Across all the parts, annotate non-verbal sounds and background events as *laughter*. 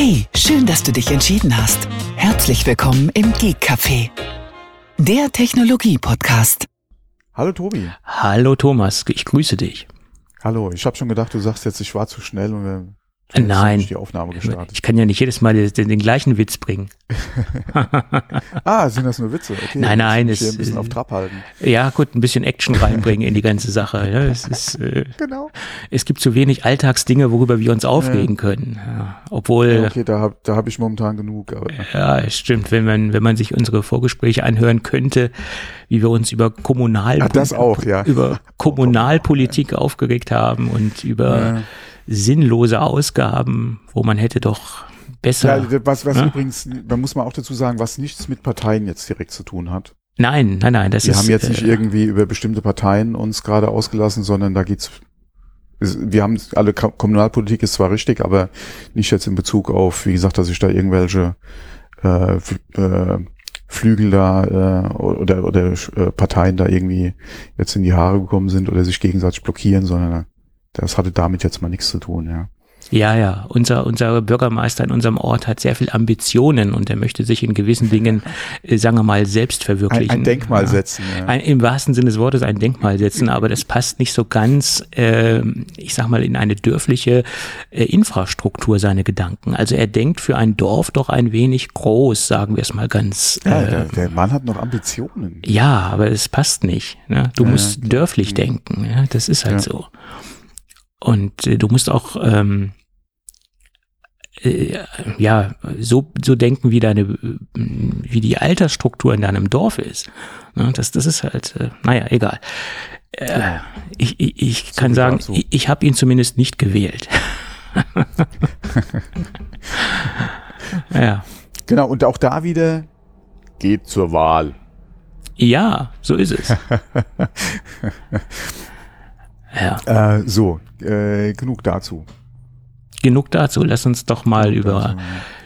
Hey, schön, dass du dich entschieden hast. Herzlich willkommen im Geek Café, der Technologie-Podcast. Hallo Tobi. Hallo Thomas, ich grüße dich. Hallo, ich habe schon gedacht, du sagst jetzt, ich war zu schnell und Nein, die Aufnahme gestartet. ich kann ja nicht jedes Mal den, den gleichen Witz bringen. *laughs* ah, sind das nur Witze? Okay, nein, nein, es ein bisschen auf Trab halten. Ja, gut, ein bisschen Action reinbringen in die ganze Sache. Ja, es ist, äh, genau. Es gibt zu wenig Alltagsdinge, worüber wir uns aufregen ja. können. Ja, obwohl. Ja, okay, da habe da hab ich momentan genug. Aber. Ja, es stimmt. Wenn man wenn man sich unsere Vorgespräche anhören könnte, wie wir uns über Kommunal Ach, das auch, ja. über Kommunalpolitik aufgeregt haben und über sinnlose Ausgaben, wo man hätte doch besser. Ja, was, was ja? übrigens, da muss man auch dazu sagen, was nichts mit Parteien jetzt direkt zu tun hat. Nein, nein, nein, das wir ist. Wir haben jetzt nicht äh, irgendwie über bestimmte Parteien uns gerade ausgelassen, sondern da geht's. Wir haben alle Kommunalpolitik ist zwar richtig, aber nicht jetzt in Bezug auf, wie gesagt, dass sich da irgendwelche äh, äh, Flügel da äh, oder oder äh, Parteien da irgendwie jetzt in die Haare gekommen sind oder sich gegenseitig blockieren, sondern das hatte damit jetzt mal nichts zu tun, ja. Ja, ja, unser, unser Bürgermeister in unserem Ort hat sehr viel Ambitionen und er möchte sich in gewissen Dingen, äh, sagen wir mal, selbst verwirklichen. Ein, ein Denkmal ja. setzen. Ja. Ein, Im wahrsten Sinne des Wortes ein Denkmal setzen, aber das passt nicht so ganz, äh, ich sag mal, in eine dörfliche äh, Infrastruktur, seine Gedanken. Also er denkt für ein Dorf doch ein wenig groß, sagen wir es mal ganz. Ja, der, äh, der, Mann hat noch Ambitionen. Ja, aber es passt nicht. Ne? Du musst dörflich denken. Ja? Das ist halt so. Und äh, du musst auch ähm, äh, ja so so denken, wie deine wie die Altersstruktur in deinem Dorf ist. Ne, das das ist halt äh, naja egal. Äh, ich ich, ich kann sagen, ich, ich habe ihn zumindest nicht gewählt. *laughs* ja. Genau und auch da wieder geht zur Wahl. Ja, so ist es. *laughs* ja. Äh, so, äh, genug dazu. Genug dazu. Lass uns doch mal über, dazu,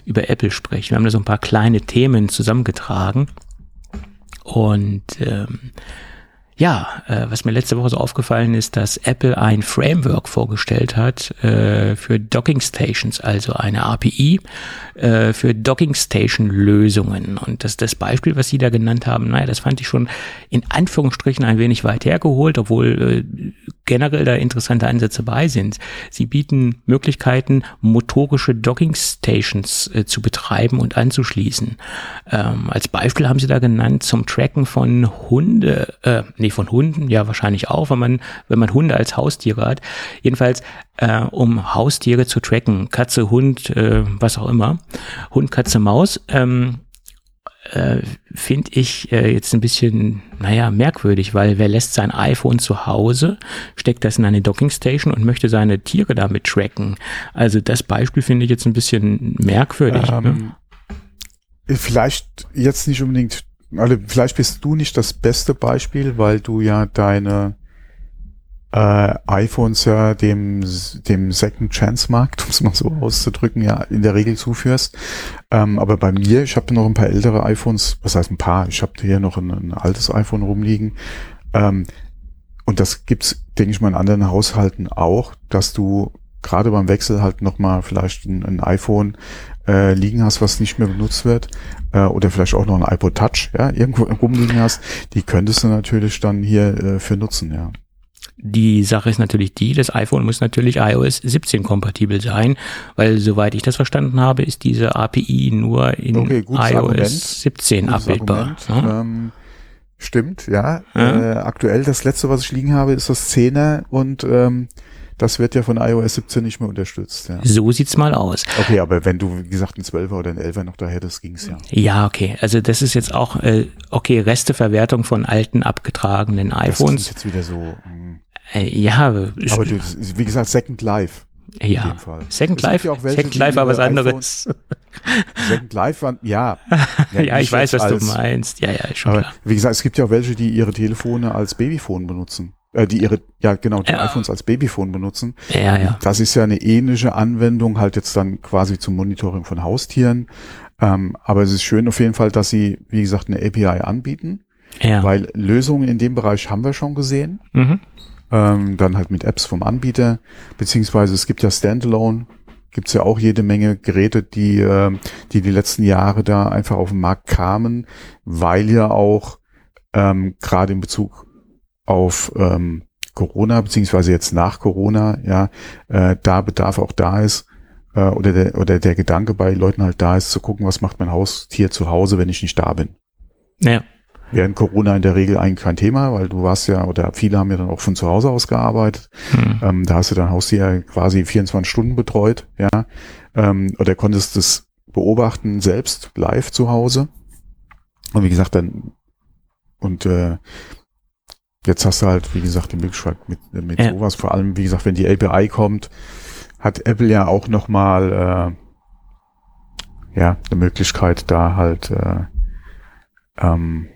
über Apple sprechen. Wir haben da so ein paar kleine Themen zusammengetragen. Und ähm, ja, äh, was mir letzte Woche so aufgefallen ist, dass Apple ein Framework vorgestellt hat äh, für Docking Stations, also eine API äh, für Docking Station Lösungen. Und das, das Beispiel, was Sie da genannt haben, naja, das fand ich schon in Anführungsstrichen ein wenig weit hergeholt, obwohl äh, generell da interessante Ansätze bei sind. Sie bieten Möglichkeiten, motorische Docking Stations äh, zu betreiben und anzuschließen. Ähm, als Beispiel haben Sie da genannt zum Tracken von Hunde, äh, nee, von Hunden, ja wahrscheinlich auch, wenn man, wenn man Hunde als Haustiere hat. Jedenfalls, äh, um Haustiere zu tracken, Katze, Hund, äh, was auch immer, Hund, Katze, Maus, ähm, äh, finde ich äh, jetzt ein bisschen, naja, merkwürdig, weil wer lässt sein iPhone zu Hause, steckt das in eine Dockingstation und möchte seine Tiere damit tracken. Also das Beispiel finde ich jetzt ein bisschen merkwürdig. Ne? Ähm, ne? Vielleicht jetzt nicht unbedingt also vielleicht bist du nicht das beste Beispiel, weil du ja deine äh, iPhones ja dem, dem Second Chance Markt, *laughs* um es mal so auszudrücken, ja in der Regel zuführst. Ähm, aber bei mir, ich habe noch ein paar ältere iPhones, was heißt ein paar, ich habe hier noch ein, ein, altes iPhone rumliegen. Ähm, und das gibt's, denke ich mal, in anderen Haushalten auch, dass du gerade beim Wechsel halt nochmal vielleicht ein, ein iPhone äh, liegen hast, was nicht mehr benutzt wird, äh, oder vielleicht auch noch ein iPod Touch, ja, irgendwo rumliegen hast, die könntest du natürlich dann hier äh, für nutzen, ja. Die Sache ist natürlich die, das iPhone muss natürlich iOS 17 kompatibel sein, weil soweit ich das verstanden habe, ist diese API nur in okay, iOS Argument. 17 gutes abbildbar. Ja? Ähm, stimmt, ja. ja. Äh, aktuell das letzte, was ich liegen habe, ist das 10er und ähm, das wird ja von iOS 17 nicht mehr unterstützt. Ja. So sieht's mal aus. Okay, aber wenn du, wie gesagt, ein 12er oder ein 11er noch da hättest, ging's ja. Ja, okay. Also das ist jetzt auch, äh, okay, Resteverwertung von alten, abgetragenen iPhones. Das ist jetzt wieder so. Mh. Hm. Äh, ja. Aber du, wie gesagt, Second Life. Ja. *laughs* Second Life, ja welche, Second Life war was *laughs* anderes. Second Life war, ja. Ja, ja ich weiß, was als, du meinst. Ja, ja, schon aber, klar. Wie gesagt, es gibt ja auch welche, die ihre Telefone als Babyphone benutzen äh, die ihre, ja genau, die ja. iPhones als Babyphone benutzen. Ja, ja. Das ist ja eine ähnliche Anwendung, halt jetzt dann quasi zum Monitoring von Haustieren. Ähm, aber es ist schön auf jeden Fall, dass sie, wie gesagt, eine API anbieten. Ja. Weil Lösungen in dem Bereich haben wir schon gesehen. Mhm. Ähm, dann halt mit Apps vom Anbieter, beziehungsweise es gibt ja Standalone gibt's ja auch jede Menge Geräte, die, äh, die die letzten Jahre da einfach auf den Markt kamen, weil ja auch ähm, gerade in Bezug auf ähm, Corona, beziehungsweise jetzt nach Corona, ja, äh, da Bedarf auch da ist, äh, oder, der, oder der Gedanke bei Leuten halt da ist, zu gucken, was macht mein Haustier zu Hause, wenn ich nicht da bin. Ja. Während Corona in der Regel eigentlich kein Thema, weil du warst ja, oder viele haben ja dann auch von zu Hause aus gearbeitet. Hm. Ähm, da hast du dein Haustier quasi 24 Stunden betreut, ja. Ähm, oder konntest es beobachten selbst live zu Hause. Und wie gesagt, dann und äh, jetzt hast du halt, wie gesagt, die Möglichkeit mit, mit Ja. sowas, vor allem, wie gesagt, wenn die API kommt, hat Apple ja auch nochmal äh, ja, eine Möglichkeit, da halt äh, ähm,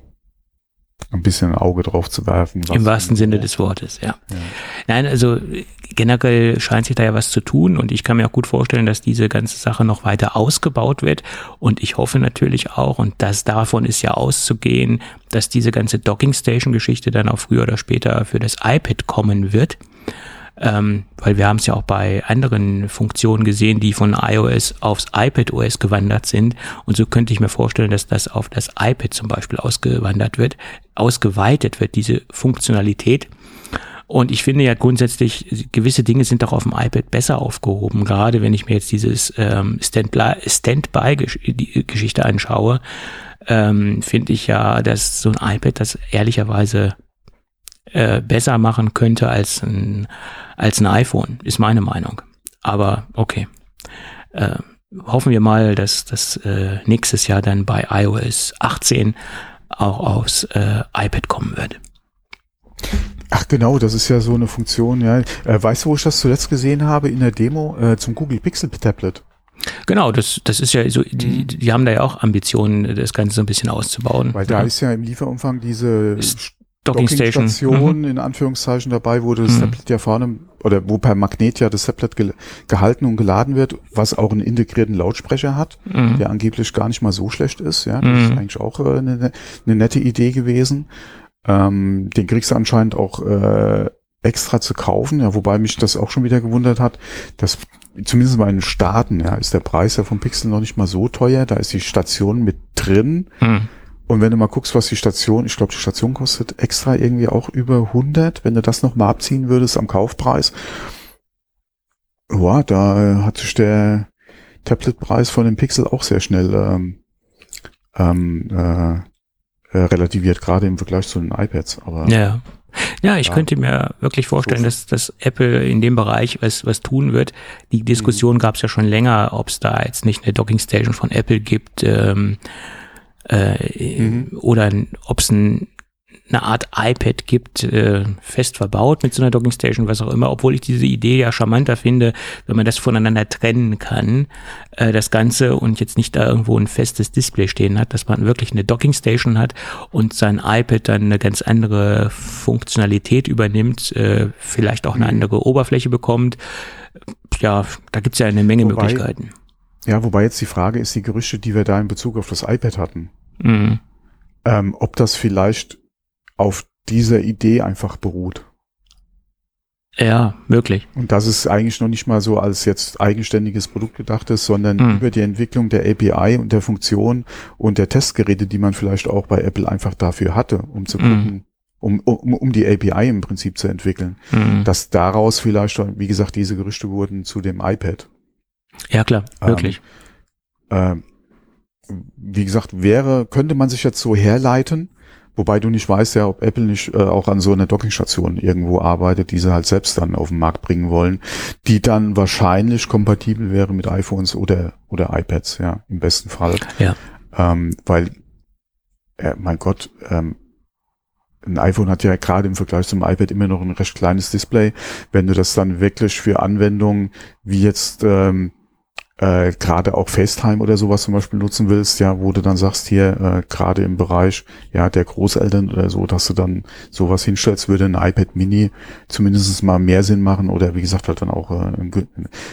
ein bisschen ein Auge drauf zu werfen. Im wahrsten Sinne des Wortes, ja. Ja. Nein, also generell scheint sich da ja was zu tun und ich kann mir auch gut vorstellen, dass diese ganze Sache noch weiter ausgebaut wird und ich hoffe natürlich auch und das davon ist ja auszugehen, dass diese ganze Docking Station Geschichte dann auch früher oder später für das iPad kommen wird. Ähm, weil wir haben es ja auch bei anderen Funktionen gesehen, die von iOS aufs iPad OS gewandert sind. Und so könnte ich mir vorstellen, dass das auf das iPad zum Beispiel ausgewandert wird, ausgeweitet wird, diese Funktionalität. Und ich finde ja grundsätzlich, gewisse Dinge sind auch auf dem iPad besser aufgehoben, gerade wenn ich mir jetzt dieses ähm, Standby- Standby-Geschichte anschaue, ähm, finde ich ja, dass so ein iPad das ehrlicherweise äh, besser machen könnte als ein, als ein iPhone, ist meine Meinung. Aber okay. Äh, hoffen wir mal, dass das äh, nächstes Jahr dann bei iOS 18 auch aufs äh, iPad kommen wird. Ach genau, das ist ja so eine Funktion, ja. Äh, weißt du, wo ich das zuletzt gesehen habe in der Demo äh, zum Google Pixel Tablet? Genau, das, das ist ja so, die, die haben da ja auch Ambitionen, das Ganze so ein bisschen auszubauen. Weil da ja. ist ja im Lieferumfang diese Ist Docking Station. Dockingstation Mhm. in Anführungszeichen dabei, wo das Mhm. Tablet ja vorne oder wo per Magnet ja das Tablet gel gehalten und geladen wird, was auch einen integrierten Lautsprecher hat, Mhm. der angeblich gar nicht mal so schlecht ist. Ja, das ist Mhm. eigentlich auch äh, eine, eine nette Idee gewesen. Ähm, den kriegst du anscheinend auch äh, extra zu kaufen, ja, wobei mich das auch schon wieder gewundert hat, dass zumindest bei den Staaten, ja, ist der Preis ja vom Pixel noch nicht mal so teuer, da ist die Station mit drin. Mhm. Und wenn du mal guckst, was die Station, ich glaube, die Station kostet extra irgendwie auch über 100, wenn du das noch mal abziehen würdest am Kaufpreis. Ja, da hat sich der Tabletpreis von dem Pixel auch sehr schnell ähm, ähm, äh, äh, relativiert, gerade im Vergleich zu den iPads. Aber Ja. Ja, ich Ja. könnte mir wirklich vorstellen, dass, dass Apple in dem Bereich was, was tun wird. Die Diskussion gab es ja schon länger, ob es da jetzt nicht eine Docking Station von Apple gibt ähm, äh, Mhm. oder ob es ein, eine Art iPad gibt, äh, fest verbaut mit so einer Docking Station, was auch immer, obwohl ich diese Idee ja charmanter finde, wenn man das voneinander trennen kann, äh, das Ganze und jetzt nicht da irgendwo ein festes Display stehen hat, dass man wirklich eine Docking Station hat und sein iPad dann eine ganz andere Funktionalität übernimmt, äh, vielleicht auch eine Mhm. andere Oberfläche bekommt. Ja, da gibt's ja eine Menge Wobei- Möglichkeiten. Ja, wobei jetzt die Frage ist, die Gerüchte, die wir da in Bezug auf das iPad hatten, Mhm. ähm, ob das vielleicht auf dieser Idee einfach beruht. Ja, möglich. Und dass es eigentlich noch nicht mal so als jetzt eigenständiges Produkt gedacht ist, sondern Hm. über die Entwicklung der API und der Funktion und der Testgeräte, die man vielleicht auch bei Apple einfach dafür hatte, um zu Hm. gucken, um, um, um die API im Prinzip zu entwickeln. Mhm. Dass daraus vielleicht, wie gesagt, diese Gerüchte wurden zu dem iPad. Ja, klar, Ähm, möglich. Ähm, wie gesagt, wäre, könnte man sich jetzt so herleiten, wobei du nicht weißt ja, ob Apple nicht äh, auch an so einer Dockingstation irgendwo arbeitet, die sie halt selbst dann auf den Markt bringen wollen, die dann wahrscheinlich kompatibel wäre mit iPhones oder oder iPads, ja, im besten Fall. Ja. Ähm, weil, äh, mein Gott, ähm, ein iPhone hat ja gerade im Vergleich zum iPad immer noch ein recht kleines Display. Wenn du das dann wirklich für Anwendungen wie jetzt ähm, äh, gerade auch FaceTime oder sowas zum Beispiel nutzen willst, ja, wo du dann sagst hier, äh, gerade im Bereich ja der Großeltern oder so, dass du dann sowas hinstellst, würde ein iPad Mini zumindest mal mehr Sinn machen oder wie gesagt halt dann auch äh, ein,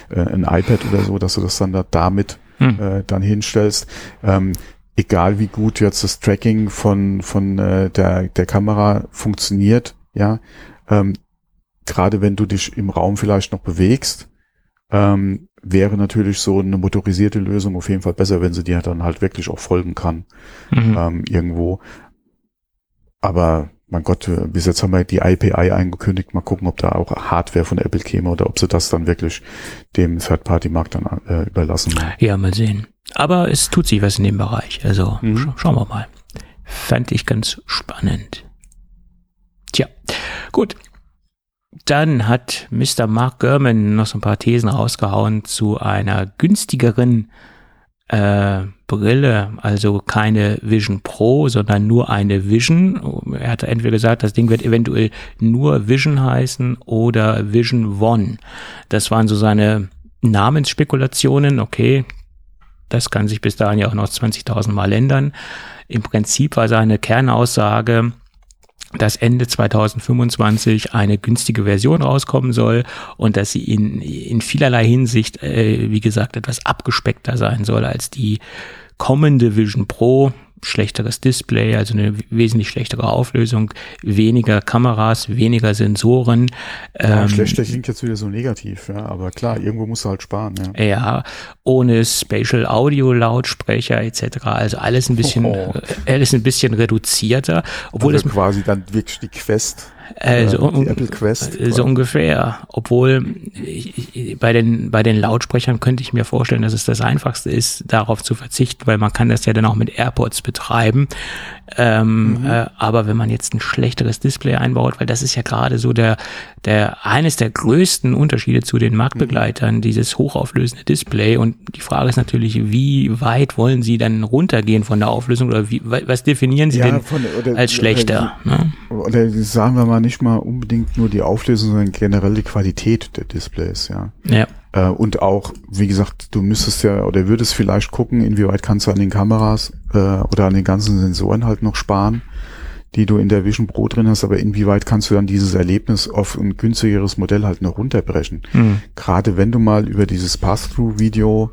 äh, ein iPad oder so, dass du das dann da damit Hm. äh, dann hinstellst. Ähm, egal wie gut jetzt das Tracking von von äh, der der Kamera funktioniert, ja, ähm, gerade wenn du dich im Raum vielleicht noch bewegst, ähm, wäre natürlich so eine motorisierte Lösung auf jeden Fall besser, wenn sie dir dann halt wirklich auch folgen kann mhm. ähm, irgendwo. Aber mein Gott, äh, bis jetzt haben wir die IPI eingekündigt. Mal gucken, ob da auch Hardware von Apple käme oder ob sie das dann wirklich dem Third-Party-Markt dann äh, überlassen. Ja, mal sehen. Aber es tut sich was in dem Bereich. Also mhm. sch schauen wir mal. Fand ich ganz spannend. Tja, gut. Dann hat Mr. Mark Gurman noch so ein paar Thesen rausgehauen zu einer günstigeren äh, Brille, also keine Vision Pro, sondern nur eine Vision. Er hatte entweder gesagt, das Ding wird eventuell nur Vision heißen oder Vision One. Das waren so seine Namensspekulationen. Okay, das kann sich bis dahin ja auch noch 20.000 Mal ändern. Im Prinzip war seine Kernaussage, dass Ende 2025 eine günstige Version rauskommen soll und dass sie in, in vielerlei Hinsicht, äh, wie gesagt, etwas abgespeckter sein soll als die kommende Vision Pro schlechteres Display, also eine wesentlich schlechtere Auflösung, weniger Kameras, weniger Sensoren. Ja, ähm, schlechter klingt jetzt wieder so negativ, ja, aber klar, irgendwo musst du halt sparen. Ja, ja ohne Spatial Audio Lautsprecher etc. Also alles ein bisschen, *laughs* oh. alles ein bisschen reduzierter, obwohl also quasi dann wirklich die Quest also, die Apple Quest. So ungefähr. Obwohl bei den, bei den Lautsprechern könnte ich mir vorstellen, dass es das einfachste ist, darauf zu verzichten, weil man kann das ja dann auch mit AirPods betreiben. Ähm, mhm. äh, aber wenn man jetzt ein schlechteres Display einbaut, weil das ist ja gerade so der, der, eines der größten Unterschiede zu den Marktbegleitern, mhm. dieses hochauflösende Display. Und die Frage ist natürlich, wie weit wollen Sie dann runtergehen von der Auflösung oder wie, was definieren Sie ja, denn von, oder, als schlechter? Oder, ne? oder sagen wir mal nicht mal unbedingt nur die Auflösung, sondern generell die Qualität der Displays, ja. Ja. Äh, und auch, wie gesagt, du müsstest ja oder würdest vielleicht gucken, inwieweit kannst du an den Kameras äh, oder an den ganzen Sensoren halt noch sparen, die du in der Vision Pro drin hast, aber inwieweit kannst du dann dieses Erlebnis auf ein günstigeres Modell halt noch runterbrechen. Mhm. Gerade wenn du mal über dieses Pass-Through-Video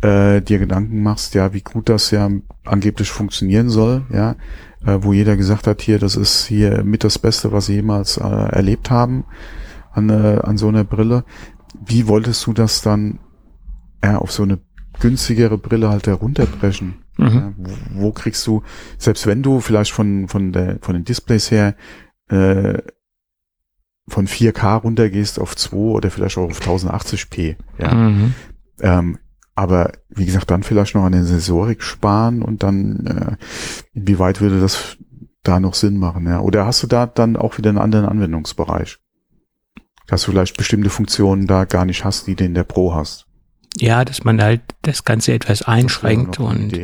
äh, dir Gedanken machst, ja, wie gut das ja angeblich funktionieren soll, ja, äh, wo jeder gesagt hat, hier, das ist hier mit das Beste, was sie jemals äh, erlebt haben an, äh, an so einer Brille wie wolltest du das dann ja, auf so eine günstigere Brille halt herunterbrechen? Mhm. Ja, wo, wo, kriegst du, selbst wenn du vielleicht von, von, der, von den Displays her äh, von 4K runtergehst auf 2 oder vielleicht auch auf 1080p, ja. Mhm. Ähm, aber wie gesagt, dann vielleicht noch an der Sensorik sparen und dann, äh, inwieweit würde das da noch Sinn machen, ja? Oder hast du da dann auch wieder einen anderen Anwendungsbereich? Dass du vielleicht bestimmte Funktionen da gar nicht hast, die du in der Pro hast. Ja, dass man halt das Ganze etwas einschränkt und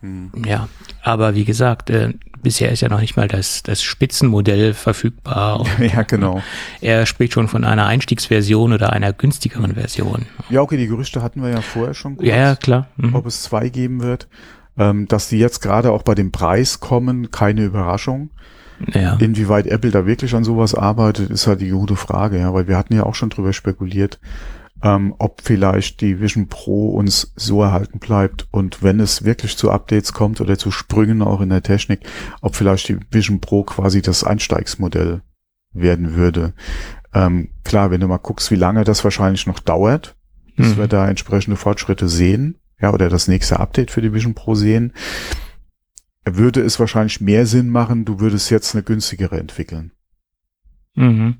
hm. ja, aber wie gesagt, äh, bisher ist ja noch nicht mal das, das Spitzenmodell verfügbar. *laughs* Und, ja, genau. Er spricht schon von einer Einstiegsversion oder einer günstigeren Version. Ja, okay, die Gerüchte hatten wir ja vorher schon. Kurz, ja, ja, klar. Mhm. Ob es zwei geben wird. Ähm, dass die jetzt gerade auch bei dem Preis kommen, keine Überraschung. Ja. Inwieweit Apple da wirklich an sowas arbeitet, ist halt die gute Frage, ja, weil wir hatten ja auch schon drüber spekuliert, ähm, ob vielleicht die Vision Pro uns so erhalten bleibt und wenn es wirklich zu Updates kommt oder zu Sprüngen auch in der Technik, ob vielleicht die Vision Pro quasi das Einsteigsmodell werden würde. Ähm, klar, wenn du mal guckst, wie lange das wahrscheinlich noch dauert, bis mhm. wir da entsprechende Fortschritte sehen, ja, oder das nächste Update für die Vision Pro sehen, würde es wahrscheinlich mehr Sinn machen, du würdest jetzt eine günstigere entwickeln. Mhm.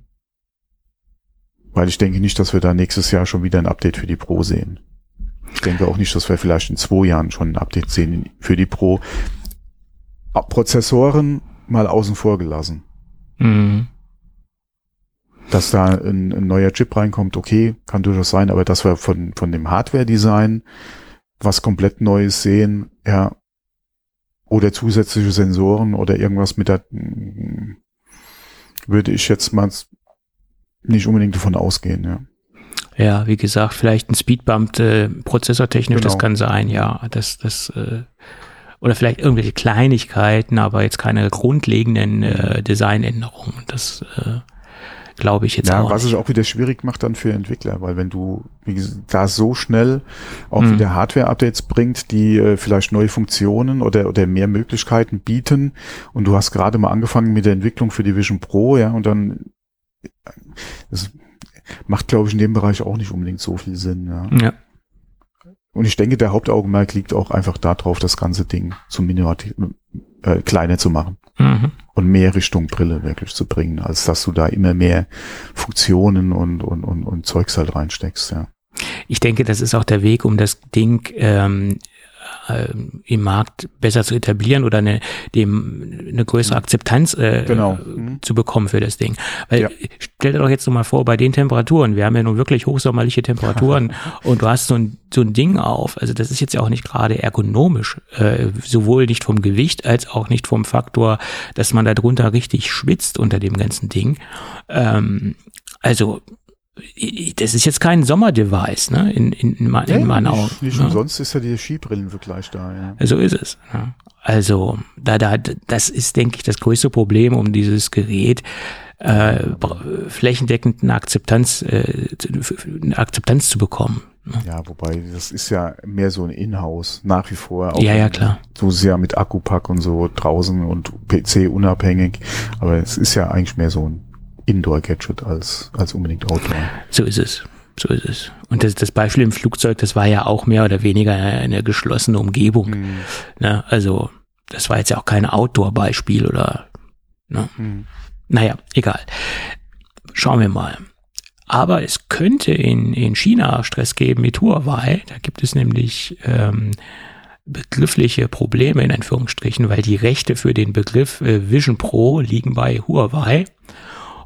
Weil ich denke nicht, dass wir da nächstes Jahr schon wieder ein Update für die Pro sehen. Ich denke auch nicht, dass wir vielleicht in zwei Jahren schon ein Update sehen für die Pro. Prozessoren mal außen vor gelassen. Mhm. Dass da ein, ein, neuer Chip reinkommt, okay, kann durchaus sein, aber dass wir von, von dem Hardware-Design was komplett Neues sehen, ja, oder zusätzliche Sensoren oder irgendwas mit der, würde ich jetzt mal nicht unbedingt davon ausgehen, ja. Ja, wie gesagt, vielleicht ein Speedbump äh, prozessortechnisch, genau. das kann sein, ja. Das, das, äh, oder vielleicht irgendwelche Kleinigkeiten, aber jetzt keine grundlegenden äh, Designänderungen. Das äh, glaube ich jetzt ja, auch. Was nicht. es auch wieder schwierig macht dann für Entwickler, weil wenn du wie gesagt, da so schnell auch mhm. wieder Hardware-Updates bringt, die äh, vielleicht neue Funktionen oder, oder mehr Möglichkeiten bieten und du hast gerade mal angefangen mit der Entwicklung für die Vision Pro, ja, und dann das macht, glaube ich, in dem Bereich auch nicht unbedingt so viel Sinn, ja. Ja, Und ich denke, der Hauptaugenmerk liegt auch einfach darauf, das ganze Ding zu miniativ, äh, kleiner zu machen. Mhm. Und mehr Richtung Brille wirklich zu bringen, als dass du da immer mehr Funktionen und, und, und, und Zeugs halt reinsteckst, ja. Ich denke, das ist auch der Weg, um das Ding ähm, äh, im Markt besser zu etablieren oder eine, dem eine größere Akzeptanz äh, Genau. Mhm. zu bekommen für das Ding. Weil Ja. stell dir doch jetzt noch mal vor, bei den Temperaturen, wir haben ja nun wirklich hochsommerliche Temperaturen *laughs* und du hast so ein, so ein Ding auf. Also das ist jetzt ja auch nicht gerade ergonomisch, äh, sowohl nicht vom Gewicht als auch nicht vom Faktor, dass man da drunter richtig schwitzt unter dem ganzen Ding. Ähm, also das ist jetzt kein Sommerdevice, ne? In, in, in, mein- in meinen Augen. nicht, ne? umsonst ist ja die Skibrillenvergleich da, ja. So ist es. Ja. Also, da, da, das ist, denke ich, das größte Problem, um dieses Gerät äh, flächendeckend eine Akzeptanz, äh, zu- eine Akzeptanz zu bekommen. ne? Ja, wobei, das ist ja mehr so ein Inhouse, nach wie vor. Ja, ja, wenn klar. Du sehr mit Akkupack und so draußen und PC unabhängig. Aber es ist ja eigentlich mehr so ein Indoor-Gadget als, als unbedingt Outdoor. So ist es. So ist es. Und das, das Beispiel im Flugzeug, das war ja auch mehr oder weniger eine geschlossene Umgebung. Hm. Ne? Also, das war jetzt ja auch kein Outdoor-Beispiel oder, ne? Hm. Naja, egal. Schauen wir mal. Aber es könnte in, in China Stress geben mit Huawei. Da gibt es nämlich ähm, begriffliche Probleme in Anführungsstrichen, weil die Rechte für den Begriff äh, Vision Pro liegen bei Huawei.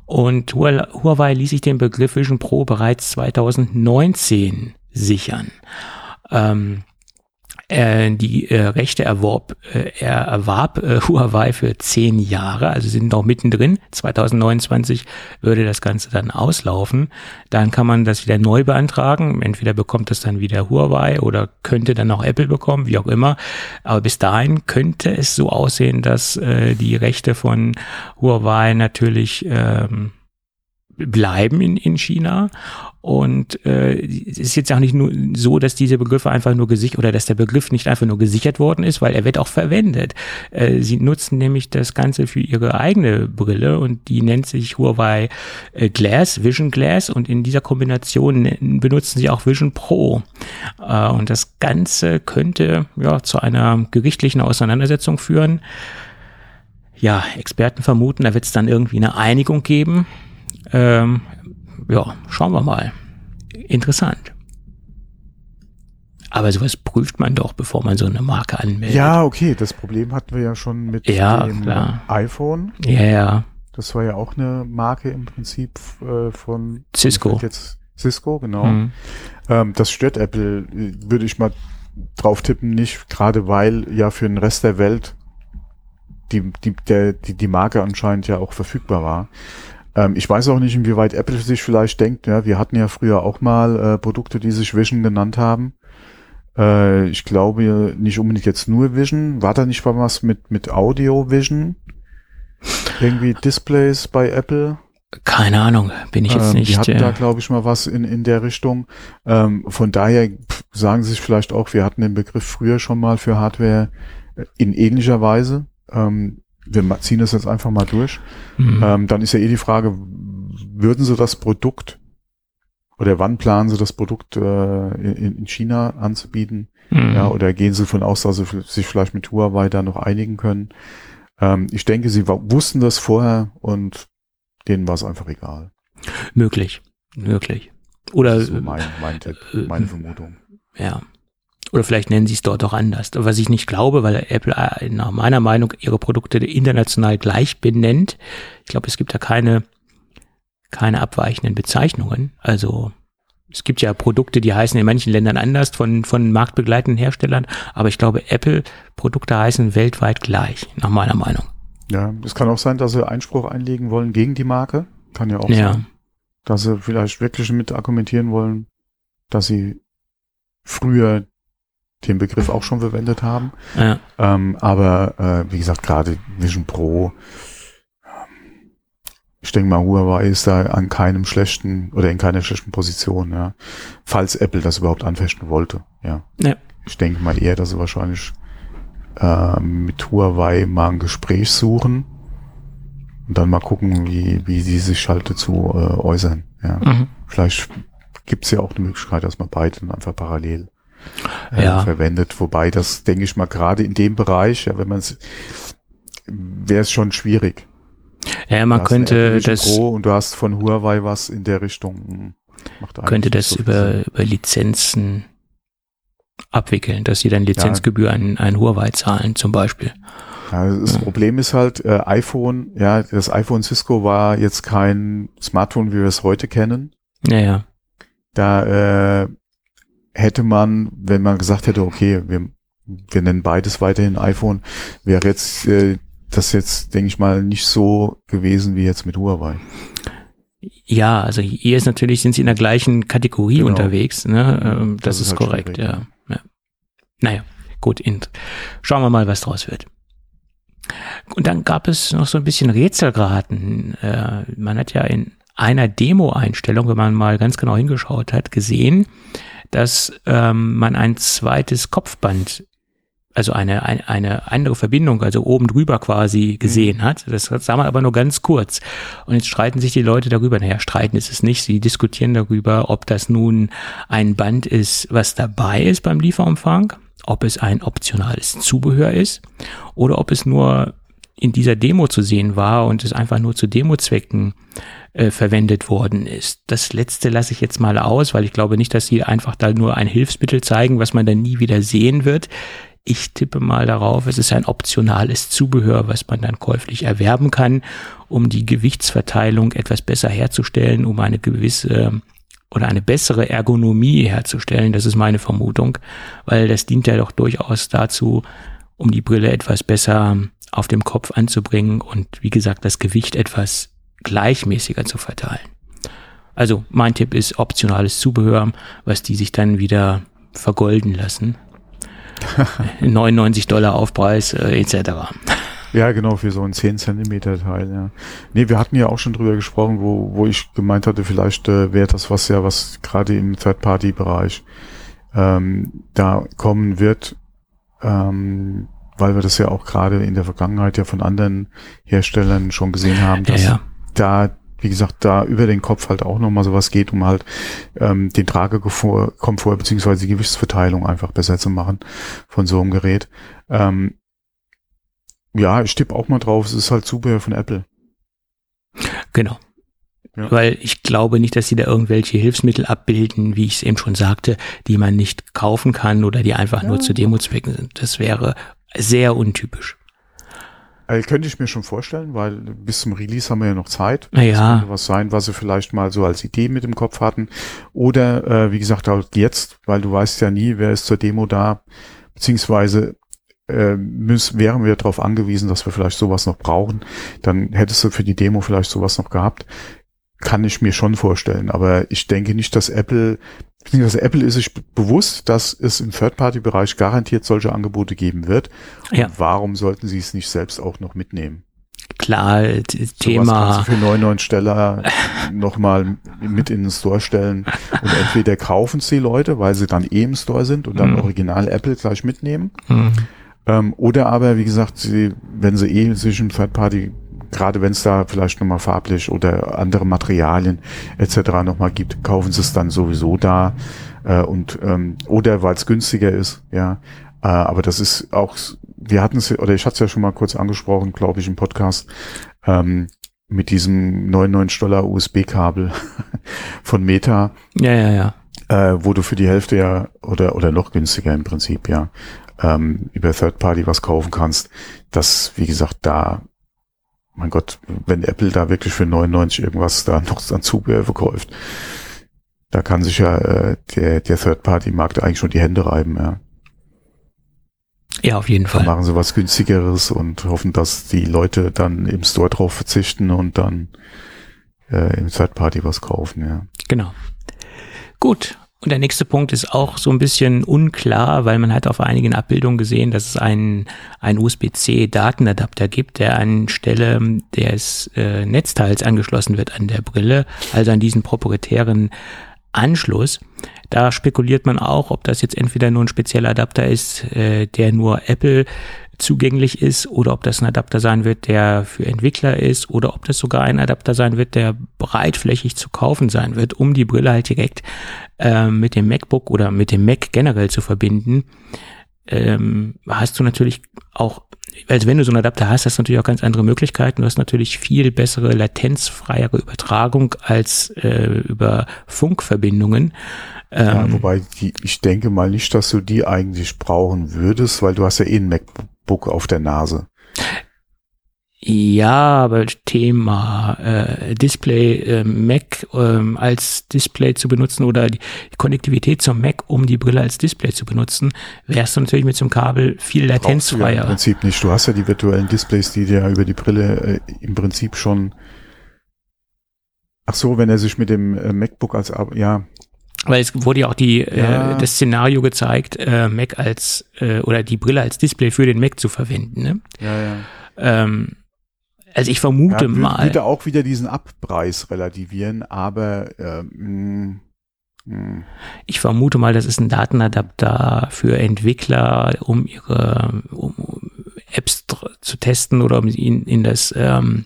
Und Huawei ließ sich den Begriff Vision Pro bereits 2019 sichern. Ähm, äh, die äh, Rechte erwarb, äh, er erwarb äh, *laughs* Huawei für zehn Jahre, also sind noch mittendrin. 2029 würde das Ganze dann auslaufen. Dann kann man das wieder neu beantragen. Entweder bekommt das dann wieder Huawei oder könnte dann auch Apple bekommen, wie auch immer. Aber bis dahin könnte es so aussehen, dass äh, die Rechte von Huawei natürlich ähm, bleiben in, in China. Und äh, es ist jetzt auch nicht nur so, dass diese Begriffe einfach nur gesichert oder dass der Begriff nicht einfach nur gesichert worden ist, weil er wird auch verwendet. Äh, sie nutzen nämlich das Ganze für ihre eigene Brille und die nennt sich Huawei äh, Glass, Vision Glass und in dieser Kombination benutzen sie auch Vision Pro. Äh, und das Ganze könnte ja zu einer gerichtlichen Auseinandersetzung führen. Ja, Experten vermuten, da wird es dann irgendwie eine Einigung geben. Ähm, ja, schauen wir mal. Interessant. Aber sowas prüft man doch, bevor man so eine Marke anmeldet. Ja, okay, das Problem hatten wir ja schon mit Ja, dem klar. iPhone. Ja, ja. Das war ja auch eine Marke im Prinzip äh, von Cisco. Jetzt Cisco, genau. Hm. Ähm, das stört Apple, würde ich mal drauf tippen, nicht, gerade weil ja für den Rest der Welt die, die, der, die, die Marke anscheinend ja auch verfügbar war. Ähm, ich weiß auch nicht, inwieweit Apple sich vielleicht denkt, ja, wir hatten ja früher auch mal äh, Produkte, die sich Vision genannt haben. Äh, ich glaube nicht unbedingt jetzt nur Vision. War da nicht mal was mit, mit Audio Vision? Irgendwie Displays bei Apple? Keine Ahnung, bin ich jetzt Ähm, nicht. Die hatten äh, da, glaube ich, mal was in, in der Richtung. Ähm, von daher sagen sie sich vielleicht auch, wir hatten den Begriff früher schon mal für Hardware äh, in ähnlicher Weise. Ähm, wir ziehen das jetzt einfach mal durch. hm. Ähm, dann ist ja eh die Frage, würden sie das Produkt oder wann planen sie das Produkt äh, in, in China anzubieten? Hm. Ja, oder gehen sie von aus, dass sie sich vielleicht mit Huawei da noch einigen können? Ähm, ich denke, sie wussten das vorher und denen war es einfach egal. Möglich, möglich. Oder Das ist so mein, mein Tipp, äh, meine Vermutung. Ja. Oder vielleicht nennen sie es dort auch anders. Was ich nicht glaube, weil Apple äh, nach meiner Meinung ihre Produkte international gleich benennt. Ich glaube, es gibt da keine, keine abweichenden Bezeichnungen. Also es gibt ja Produkte, die heißen in manchen Ländern anders von, von marktbegleitenden Herstellern. Aber ich glaube, Apple-Produkte heißen weltweit gleich, nach meiner Meinung. Ja, es kann auch sein, dass sie Einspruch einlegen wollen gegen die Marke. Kann ja auch Ja. sein. Dass sie vielleicht wirklich mit argumentieren wollen, dass sie früher den Begriff auch schon verwendet haben. Ja. Ähm, aber äh, wie gesagt, gerade Vision Pro, ähm, ich denke mal, Huawei ist da an keinem schlechten oder in keiner schlechten Position, ja. Falls Apple das überhaupt anfechten wollte, ja. Ja. Ich denke mal eher, dass sie wahrscheinlich äh, mit Huawei mal ein Gespräch suchen und dann mal gucken, wie, wie sie sich halt dazu äh, äußern, ja. Mhm. Vielleicht gibt's ja auch eine Möglichkeit, dass man beide dann einfach parallel äh, Ja. verwendet. Wobei das, denke ich mal, gerade in dem Bereich, ja, wenn man es, wäre es schon schwierig. Ja, man könnte das, Pro und du hast von Huawei was in der Richtung. könnte das so über, Sinn. über Lizenzen abwickeln, dass sie dann Lizenzgebühr an, an Huawei zahlen, zum Beispiel. Ja, das Ja. Problem ist halt, äh, iPhone, ja, das iPhone Cisco war jetzt kein Smartphone, wie wir es heute kennen. Naja, Da äh, hätte man, wenn man gesagt hätte, okay, wir, wir nennen beides weiterhin iPhone, wäre jetzt äh, das jetzt, denke ich mal, nicht so gewesen wie jetzt mit Huawei. ja, also hier ist natürlich, sind sie in der gleichen Kategorie Genau. unterwegs, ne? Ähm, das, Das ist, ist halt korrekt, ja. ja. Naja, gut, in, schauen wir mal, was draus wird. Und dann gab es noch so ein bisschen Rätselraten. Äh, man hat ja in einer Demo-Einstellung, wenn man mal ganz genau hingeschaut hat, gesehen, dass ähm, man ein zweites Kopfband, also eine, eine, eine andere Verbindung, also oben drüber quasi gesehen hat. Das sah man aber nur ganz kurz. Und jetzt streiten sich die Leute darüber. Naja, streiten ist es nicht. Sie diskutieren darüber, ob das nun ein Band ist, was dabei ist beim Lieferumfang, ob es ein optionales Zubehör ist oder ob es nur in dieser Demo zu sehen war und es einfach nur zu Demozwecken äh, verwendet worden ist. Das letzte lasse ich jetzt mal aus, weil ich glaube nicht, dass sie einfach da nur ein Hilfsmittel zeigen, was man dann nie wieder sehen wird. Ich tippe mal darauf, es ist ein optionales Zubehör, was man dann käuflich erwerben kann, um die Gewichtsverteilung etwas besser herzustellen, um eine gewisse oder eine bessere Ergonomie herzustellen. Das ist meine Vermutung, weil das dient ja doch durchaus dazu, um die Brille etwas besser auf dem Kopf anzubringen und wie gesagt, das Gewicht etwas gleichmäßiger zu verteilen. Also mein Tipp ist optionales Zubehör, was die sich dann wieder vergolden lassen. *laughs* 99 Dollar Aufpreis äh, etc. Ja, genau, für so ein 10 Zentimeter Teil, ja. Nee, wir hatten ja auch schon drüber gesprochen, wo, wo ich gemeint hatte, vielleicht äh, wäre das was ja, was gerade im Third-Party-Bereich ähm, da kommen wird, ähm, weil wir das ja auch gerade in der Vergangenheit ja von anderen Herstellern schon gesehen haben, Ja, dass ja. da, wie gesagt, da über den Kopf halt auch nochmal sowas geht, um halt ähm, den Tragekomfort Komfort, beziehungsweise die Gewichtsverteilung einfach besser zu machen von so einem Gerät. Ähm, ja, ich tippe auch mal drauf, es ist halt Zubehör von Apple. Genau. Ja. Weil ich glaube nicht, dass sie da irgendwelche Hilfsmittel abbilden, wie ich es eben schon sagte, die man nicht kaufen kann oder die einfach nur zu Demozwecken sind. Das wäre sehr untypisch. Also könnte ich mir schon vorstellen, weil bis zum Release haben wir ja noch Zeit. Na Das könnte was sein, was sie vielleicht mal so als Idee mit im Kopf hatten. Oder äh, wie gesagt, halt jetzt, weil du weißt ja nie, wer ist zur Demo da, beziehungsweise äh, müssen, wären wir darauf angewiesen, dass wir vielleicht sowas noch brauchen. Dann hättest du für die Demo vielleicht sowas noch gehabt. Kann ich mir schon vorstellen. Aber ich denke nicht, dass Apple, beziehungsweise Apple ist sich be- bewusst, dass es im Third-Party-Bereich garantiert solche Angebote geben wird. Ja. Und warum sollten sie es nicht selbst auch noch mitnehmen? Klar, Sowas kannst Thema, für 99 Steller *laughs* nochmal mit in den Store stellen. Und entweder kaufen es die Leute, weil sie dann eh im Store sind und dann Mhm. original Apple gleich mitnehmen. Hm, Ähm, oder aber, wie gesagt, sie, wenn sie eh sich im Third Party, gerade wenn es da vielleicht nochmal farblich oder andere Materialien etc. nochmal gibt, kaufen sie es dann sowieso da. Äh, und ähm, oder weil es günstiger ist, ja. Äh, aber das ist auch, wir hatten es, oder ich hatte es ja schon mal kurz angesprochen, glaube ich, im Podcast, ähm, mit diesem 99 Dollar USB-Kabel *laughs* von Meta, ja, ja, ja. äh, wo du für die Hälfte ja oder oder noch günstiger im Prinzip ja ähm, über Third Party was kaufen kannst. Das, wie gesagt, da, mein Gott, wenn Apple da wirklich für 99 irgendwas da noch an Zubehör verkauft, da kann sich ja äh, der, der Third Party Markt eigentlich schon die Hände reiben. Ja. Ja, auf jeden Dann Fall. machen sie was günstigeres und hoffen, dass die Leute dann im Store drauf verzichten und dann äh, im Third Party was kaufen. Ja. Genau. Gut. Und der nächste Punkt ist auch so ein bisschen unklar, weil man hat auf einigen Abbildungen gesehen, dass es einen, einen USB-C-Datenadapter gibt, der anstelle des äh, Netzteils angeschlossen wird an der Brille, also an diesen proprietären Anschluss. Da spekuliert man auch, ob das jetzt entweder nur ein spezieller Adapter ist, äh, der nur Apple zugänglich ist oder ob das ein Adapter sein wird, der für Entwickler ist oder ob das sogar ein Adapter sein wird, der breitflächig zu kaufen sein wird, um die Brille halt direkt äh, mit dem MacBook oder mit dem Mac generell zu verbinden. Ähm, hast du natürlich auch also wenn du so einen Adapter hast, hast du natürlich auch ganz andere Möglichkeiten. Du hast natürlich viel bessere latenzfreiere Übertragung als äh, über Funkverbindungen. Ja, ähm, wobei die, ich denke mal nicht, dass du die eigentlich brauchen würdest, weil du hast ja eh ein MacBook auf der Nase. Ja, aber Thema äh, Display äh, Mac ähm, als Display zu benutzen oder die Konnektivität zum Mac, um die Brille als Display zu benutzen, wärst du natürlich mit so einem Kabel viel latenzfreier. Ja Im Prinzip nicht. Du hast ja die virtuellen Displays, die dir über die Brille äh, im Prinzip schon. Ach so, wenn er sich mit dem äh, MacBook als ja. Weil es wurde ja auch die, äh, ja. Äh, das Szenario gezeigt, äh, Mac als äh, oder die Brille als Display für den Mac zu verwenden. Ne? Ja, ja. Ähm, also ich vermute ja, mal. Würde auch wieder diesen Abpreis relativieren, aber ähm, hm. ich vermute mal, das ist ein Datenadapter für Entwickler, um ihre um Apps zu testen oder um ihn in das ähm,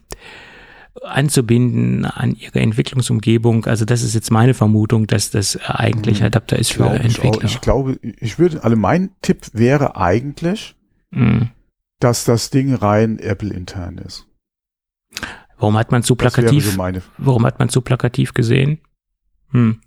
anzubinden an ihre Entwicklungsumgebung. Also das ist jetzt meine Vermutung, dass das eigentlich hm. Adapter ist für Entwickler. Ich, ich, glaube, ich würde, also mein Tipp wäre eigentlich, mm. dass das Ding rein Apple intern ist. Warum hat man so plakativ? So warum hat man so plakativ gesehen? Hm.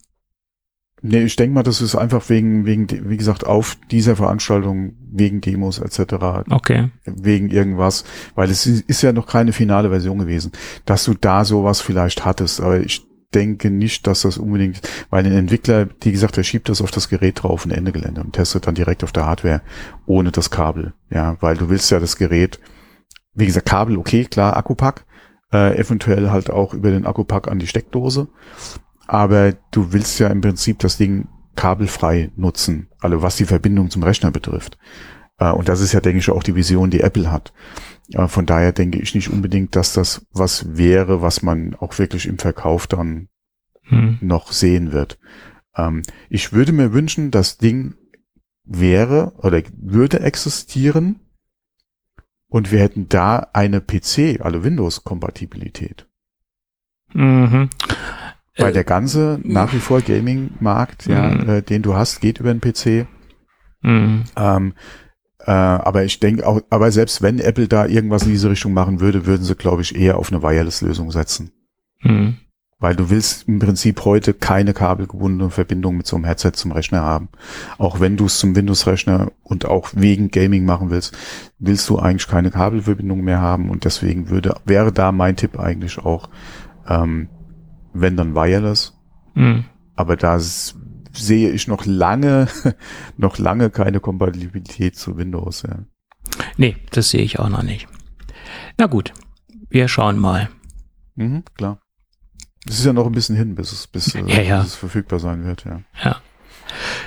Nee, ich denke mal, das ist einfach wegen, wegen, wie gesagt, auf dieser Veranstaltung, wegen Demos etc. Okay. Wegen irgendwas, weil es ist ja noch keine finale Version gewesen, dass du da sowas vielleicht hattest, aber ich denke nicht, dass das unbedingt, weil ein Entwickler, wie gesagt, der schiebt das auf das Gerät drauf, ein Ende Gelände und testet dann direkt auf der Hardware ohne das Kabel, ja, weil du willst ja das Gerät, wie gesagt, Kabel, okay, klar, Akkupack, äh, eventuell halt auch über den Akkupack an die Steckdose. Aber du willst ja im Prinzip das Ding kabelfrei nutzen, also was die Verbindung zum Rechner betrifft. Äh, und das ist ja, denke ich, auch die Vision, die Apple hat. Äh, von daher denke ich nicht unbedingt, dass das was wäre, was man auch wirklich im Verkauf dann hm. noch sehen wird. Ähm, ich würde mir wünschen, das Ding wäre oder würde existieren, und wir hätten da eine PC, also Windows-Kompatibilität. Mhm. Weil äh, der ganze nach wie vor Gaming-Markt, ja, mhm. äh, den du hast, geht über den PC. Mhm. Ähm, äh, aber ich denke auch, aber selbst wenn Apple da irgendwas in diese Richtung machen würde, würden sie, glaube ich, eher auf eine Wireless-Lösung setzen. Mhm. Weil du willst im Prinzip heute keine kabelgebundene Verbindung mit so einem Headset zum Rechner haben. Auch wenn du es zum Windows-Rechner und auch wegen Gaming machen willst, willst du eigentlich keine Kabelverbindung mehr haben und deswegen würde, wäre da mein Tipp eigentlich auch, ähm, wenn dann Wireless. Mhm. Aber da sehe ich noch lange, *laughs* noch lange keine Kompatibilität zu Windows. Ja. Nee, das sehe ich auch noch nicht. Na gut, wir schauen mal. Mhm, klar. Es ist ja noch ein bisschen hin, bis es, bis, ja, ja. bis es verfügbar sein wird, ja. Ja.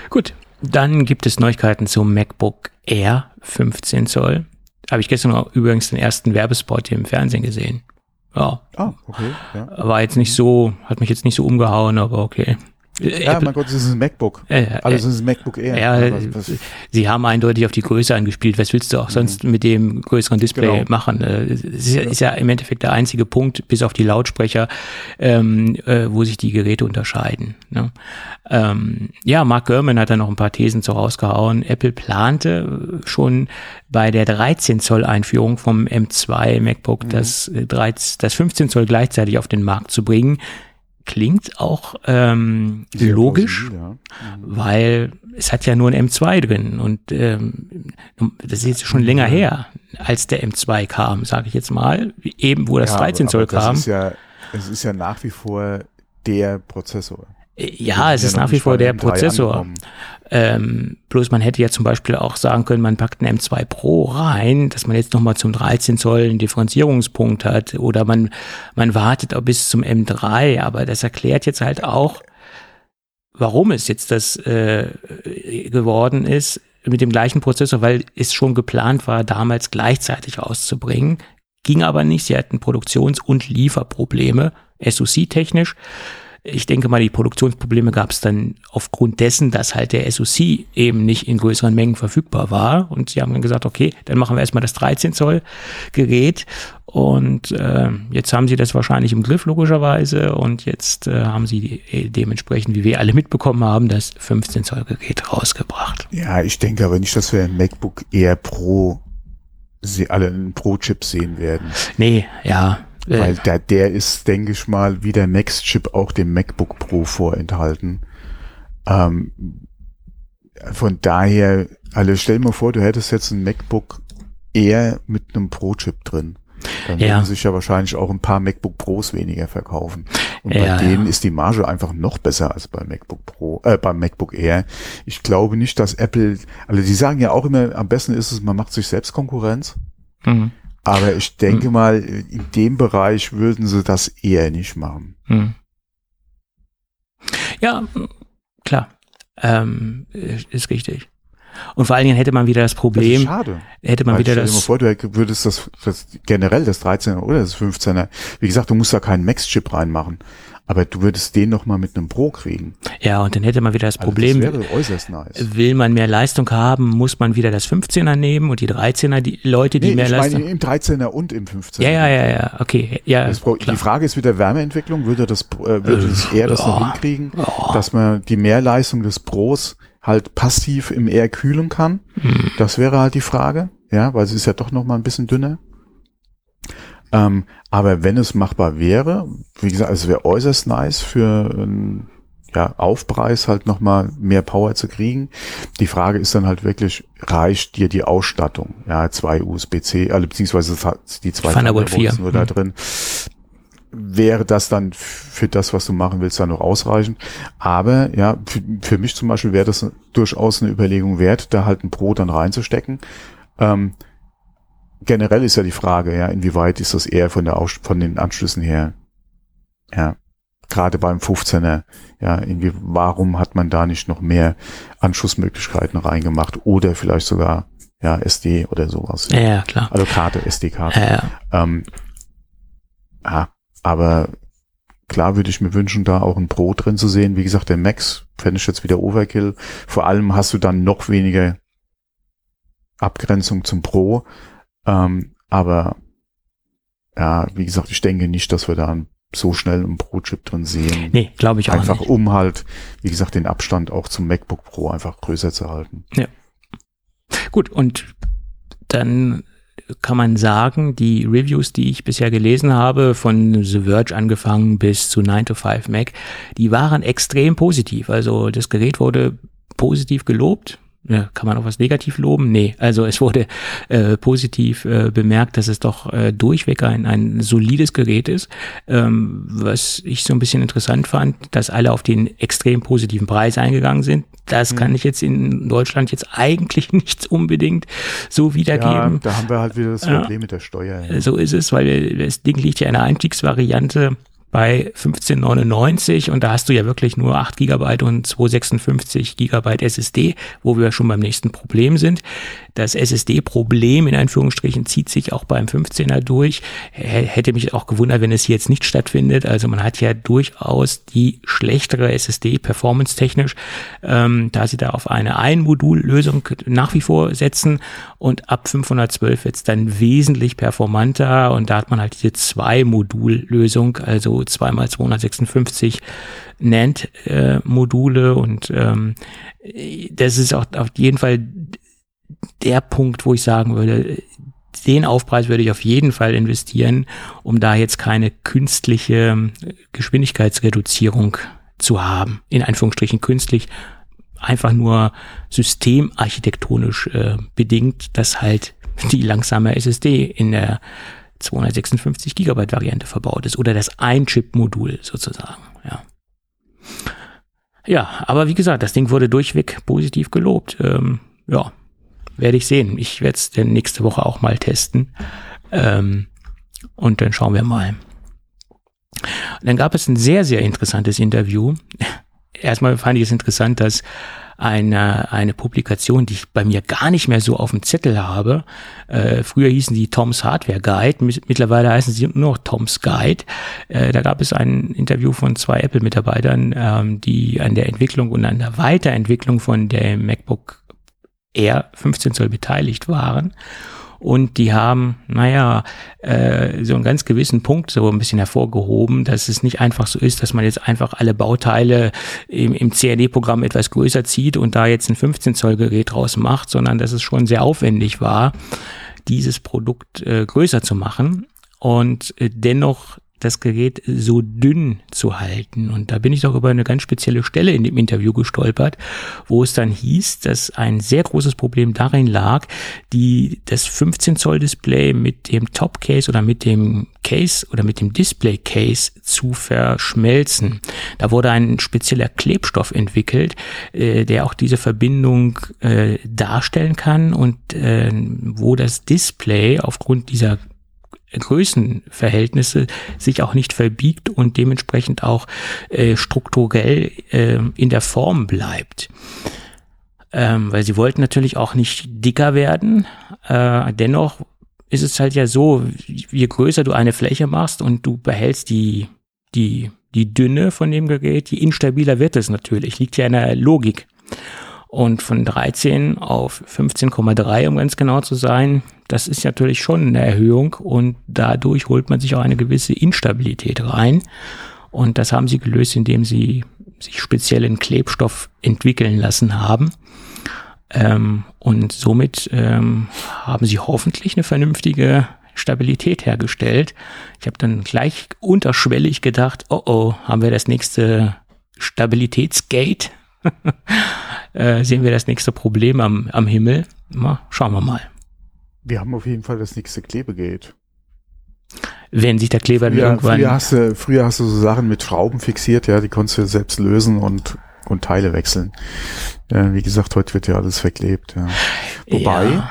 Gut. Dann gibt es Neuigkeiten zum MacBook Air 15 Zoll. Habe ich gestern auch übrigens den ersten Werbespot hier im Fernsehen gesehen. Ja. Ah, okay. Ja. War jetzt nicht so, hat mich jetzt nicht so umgehauen, aber okay. Ja, Apple, mein Gott, das ist ein MacBook. Äh, Alles ist ein MacBook Air. Ja, was, was? sie haben eindeutig auf die Größe angespielt. Was willst du auch mhm. sonst mit dem größeren Display genau. machen? Es äh, ist ja, ist ja, im Endeffekt der einzige Punkt, bis auf die Lautsprecher, ähm, äh, wo sich die Geräte unterscheiden. Ne? Ähm, ja, Mark Gurman hat da noch ein paar Thesen zu rausgehauen. Apple plante schon bei der 13 Zoll Einführung vom M2 MacBook mhm. das, 13, das 15 Zoll gleichzeitig auf den Markt zu bringen klingt auch ähm, logisch, ja. mhm. weil es hat ja nur ein M2 drin und ähm, das ist jetzt schon länger her, als der M2 kam, sage ich jetzt mal, eben wo das ja, 13 Zoll kam. Ist ja, es ist ja nach wie vor der Prozessor. Ja, es ist nach wie vor der Prozessor. Ähm, bloß man hätte ja zum Beispiel auch sagen können, man packt einen M2 Pro rein, dass man jetzt nochmal zum 13 Zoll einen Differenzierungspunkt hat oder man, man wartet auch bis zum M3, aber das erklärt jetzt halt auch, warum es jetzt das äh, geworden ist mit dem gleichen Prozessor, weil es schon geplant war, damals gleichzeitig rauszubringen. Ging aber nicht. Sie hatten Produktions- und Lieferprobleme, SoC-technisch. Ich denke mal, die Produktionsprobleme gab es dann aufgrund dessen, dass halt der SoC eben nicht in größeren Mengen verfügbar war. Und sie haben dann gesagt, okay, dann machen wir erstmal das 13 Zoll Gerät. Und äh, jetzt haben sie das wahrscheinlich im Griff, logischerweise. Und jetzt äh, haben sie die, äh, dementsprechend, wie wir alle mitbekommen haben, das 15 Zoll Gerät rausgebracht. Ja, ich denke aber nicht, dass wir ein MacBook eher Pro sie alle einen Pro-Chip sehen werden. Nee, ja. Äh, Weil der, der ist, denke ich mal, wie der Max-Chip auch dem MacBook Pro vorenthalten. Ähm, von daher, also stell mir vor, du hättest jetzt ein MacBook eher mit einem Pro-Chip drin. Dann ja. würden sich ja wahrscheinlich auch ein paar MacBook Pros weniger verkaufen. Und ja, bei denen ja. ist die Marge einfach noch besser als beim MacBook Pro, äh, beim MacBook Air. Ich glaube nicht, dass Apple, also die sagen ja auch immer, am besten ist es, man macht sich selbst Konkurrenz. Mhm. Aber ich denke mhm. mal, in dem Bereich würden sie das eher nicht machen. Mhm. Ja, klar. Ähm, ist richtig. Und vor allen Dingen hätte man wieder das Problem. Das schade. Hätte man Weil wieder stell das. Dir mal vor, du würdest das, das generell das 13er oder das 15er. Wie gesagt, du musst da keinen Max-Chip reinmachen. Aber du würdest den noch mal mit einem Pro kriegen. Ja, und dann hätte man wieder das also Problem. Das wäre äußerst nice. Will man mehr Leistung haben, muss man wieder das 15er nehmen und die 13er, die Leute, die nee, mehr ich Leistung. Meine, im 13er und im 15er. Ja, ja, ja, ja, okay. Ja, die Frage ist wieder Wärmeentwicklung. Würde das, äh, würde das eher das noch hinkriegen, oh. dass man die Mehrleistung des Pros halt passiv im Air kühlen kann? Hm. Das wäre halt die Frage. Ja, weil es ist ja doch noch mal ein bisschen dünner. Ähm, aber wenn es machbar wäre, wie gesagt, es wäre äußerst nice für einen ja, Aufpreis halt nochmal mehr Power zu kriegen. Die Frage ist dann halt wirklich, reicht dir die Ausstattung? Ja, zwei USB-C, also beziehungsweise die zwei Thunderbolt 4 nur da mhm. drin. Wäre das dann für das, was du machen willst, dann noch ausreichend? Aber ja, für, für mich zum Beispiel wäre das durchaus eine Überlegung wert, da halt ein Pro dann reinzustecken. Ähm, generell ist ja die Frage, ja, inwieweit ist das eher von der Aus von den Anschlüssen her, ja, gerade beim 15er, ja, irgendwie, warum hat man da nicht noch mehr Anschlussmöglichkeiten reingemacht oder vielleicht sogar, ja, SD oder sowas. Ja, ja klar. Also Karte, SD-Karte. Ja, ja. Ähm, ja, aber klar würde ich mir wünschen, da auch ein Pro drin zu sehen. Wie gesagt, der Max fände ich jetzt wieder Overkill. Vor allem hast du dann noch weniger Abgrenzung zum Pro, ähm, aber ja, wie gesagt, ich denke nicht, dass wir da so schnell einen Pro-Chip drin sehen. Nee, glaube ich auch einfach nicht. um halt, wie gesagt, den Abstand auch zum MacBook Pro einfach größer zu halten. Ja. Gut, und dann kann man sagen, die Reviews, die ich bisher gelesen habe, von The Verge angefangen bis zu 9 to 5 Mac, die waren extrem positiv. Also das Gerät wurde positiv gelobt ja, kann man auch was negativ loben? Nee, also es wurde äh, positiv äh, bemerkt, dass es doch äh, durchweg ein, ein solides Gerät ist. Ähm, was ich so ein bisschen interessant fand, dass alle auf den extrem positiven Preis eingegangen sind. Das kann mhm. ich jetzt in Deutschland jetzt eigentlich *laughs* nicht unbedingt so wiedergeben. Ja, da haben wir halt wieder das Problem mit der Steuer. Ja. So ist es, weil das Ding liegt ja in der Einstiegsvariante bei 1599 und da hast du ja wirklich nur 8 GB und 256 GB SSD, wo wir schon beim nächsten Problem sind. Das SSD-Problem in Anführungsstrichen zieht sich auch beim 15er durch. Hätte mich auch gewundert, wenn es hier jetzt nicht stattfindet. Also man hat ja durchaus die schlechtere SSD performance-technisch, ähm, da sie da auf eine Ein-Modul-Lösung nach wie vor setzen und ab 512 wird es dann wesentlich performanter und da hat man halt diese Zwei-Modul-Lösung, also zweimal 256 NAND-Module äh, und ähm, das ist auch auf jeden Fall der Punkt, wo ich sagen würde, den Aufpreis würde ich auf jeden Fall investieren, um da jetzt keine künstliche Geschwindigkeitsreduzierung zu haben. In Anführungsstrichen künstlich, einfach nur systemarchitektonisch äh, bedingt, dass halt die langsame SSD in der 256 Gigabyte Variante verbaut ist oder das Ein-Chip-Modul sozusagen, ja. Ja, aber wie gesagt, das Ding wurde durchweg positiv gelobt. Ähm, ja, werde ich sehen. Ich werde es dann nächste Woche auch mal testen. Ähm, und dann schauen wir mal. dann gab es ein sehr, sehr interessantes Interview. Erstmal fand ich es interessant, dass eine, eine Publikation, die ich bei mir gar nicht mehr so auf dem Zettel habe. Äh, früher hießen die Tom's Hardware Guide, mittlerweile heißen sie nur noch Tom's Guide. Äh, da gab es ein Interview von zwei Apple-Mitarbeitern, ähm, die an der Entwicklung und an der Weiterentwicklung von der MacBook Air 15 Zoll beteiligt waren. Und die haben, naja, äh, so einen ganz gewissen Punkt so ein bisschen hervorgehoben, dass es nicht einfach so ist, dass man jetzt einfach alle Bauteile im, im CAD-Programm etwas größer zieht und da jetzt ein 15 Zoll Gerät draus macht, sondern dass es schon sehr aufwendig war, dieses Produkt äh, größer zu machen. Und äh, dennoch das Gerät so dünn zu halten. Und da bin ich doch über eine ganz spezielle Stelle in dem Interview gestolpert, wo es dann hieß, dass ein sehr großes Problem darin lag, die, das 15 Zoll Display mit dem Top Case oder mit dem Case oder mit dem Display Case zu verschmelzen. Da wurde ein spezieller Klebstoff entwickelt, äh, der auch diese Verbindung äh, darstellen kann und äh, wo das Display aufgrund dieser Größenverhältnisse sich auch nicht verbiegt und dementsprechend auch äh, strukturell äh, in der Form bleibt. Ähm, weil sie wollten natürlich auch nicht dicker werden. Äh, dennoch ist es halt ja so, je größer du eine Fläche machst und du behältst die, die, die Dünne von dem Gerät, je instabiler wird es natürlich. Liegt ja in der Logik. Und von 13 auf 15,3, um ganz genau zu sein, das ist natürlich schon eine Erhöhung und dadurch holt man sich auch eine gewisse Instabilität rein. Und das haben sie gelöst, indem sie sich speziellen Klebstoff entwickeln lassen haben. Ähm, und somit ähm, haben sie hoffentlich eine vernünftige Stabilität hergestellt. Ich habe dann gleich unterschwellig gedacht, oh oh, haben wir das nächste Stabilitätsgate? *laughs* äh, sehen wir das nächste Problem am, am Himmel. Mal, schauen wir mal. Wir haben auf jeden Fall das nächste Klebegate. Wenn sich der Kleber früher, irgendwann. Früher hast, du, früher hast du so Sachen mit Schrauben fixiert, ja, die konntest du selbst lösen und, und Teile wechseln. Ja, wie gesagt, heute wird ja alles verklebt. Ja. Wobei, ja.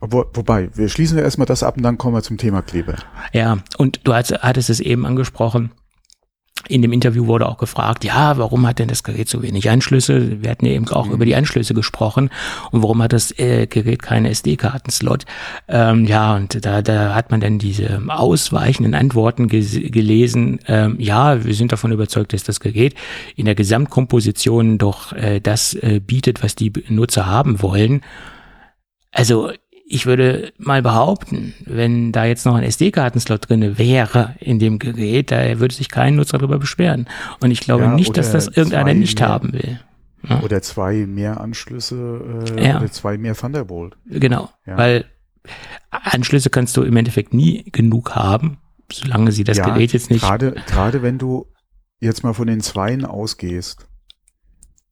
Wo, wobei, wir schließen ja erstmal das ab und dann kommen wir zum Thema Kleber. Ja, und du hattest es eben angesprochen in dem Interview wurde auch gefragt, ja, warum hat denn das Gerät so wenig Anschlüsse? Wir hatten ja eben auch mhm. über die Anschlüsse gesprochen und warum hat das äh, Gerät keine SD-Kartenslot? Ähm, ja, und da, da hat man dann diese ausweichenden Antworten gelesen. Ähm, ja, wir sind davon überzeugt, dass das Gerät in der Gesamtkomposition doch äh, das äh, bietet, was die Nutzer haben wollen. Also ich würde mal behaupten, wenn da jetzt noch ein SD-Kartenslot drinne wäre in dem Gerät, da würde sich kein Nutzer darüber beschweren. Und ich glaube ja, nicht, dass das irgendeiner nicht mehr, haben will. Ja. Oder zwei mehr Anschlüsse äh, ja. oder zwei mehr Thunderbolt. Genau, weil Anschlüsse kannst du im Endeffekt nie genug haben, solange sie das Gerät jetzt nicht. Gerade, gerade wenn du jetzt mal von den Zweien ausgehst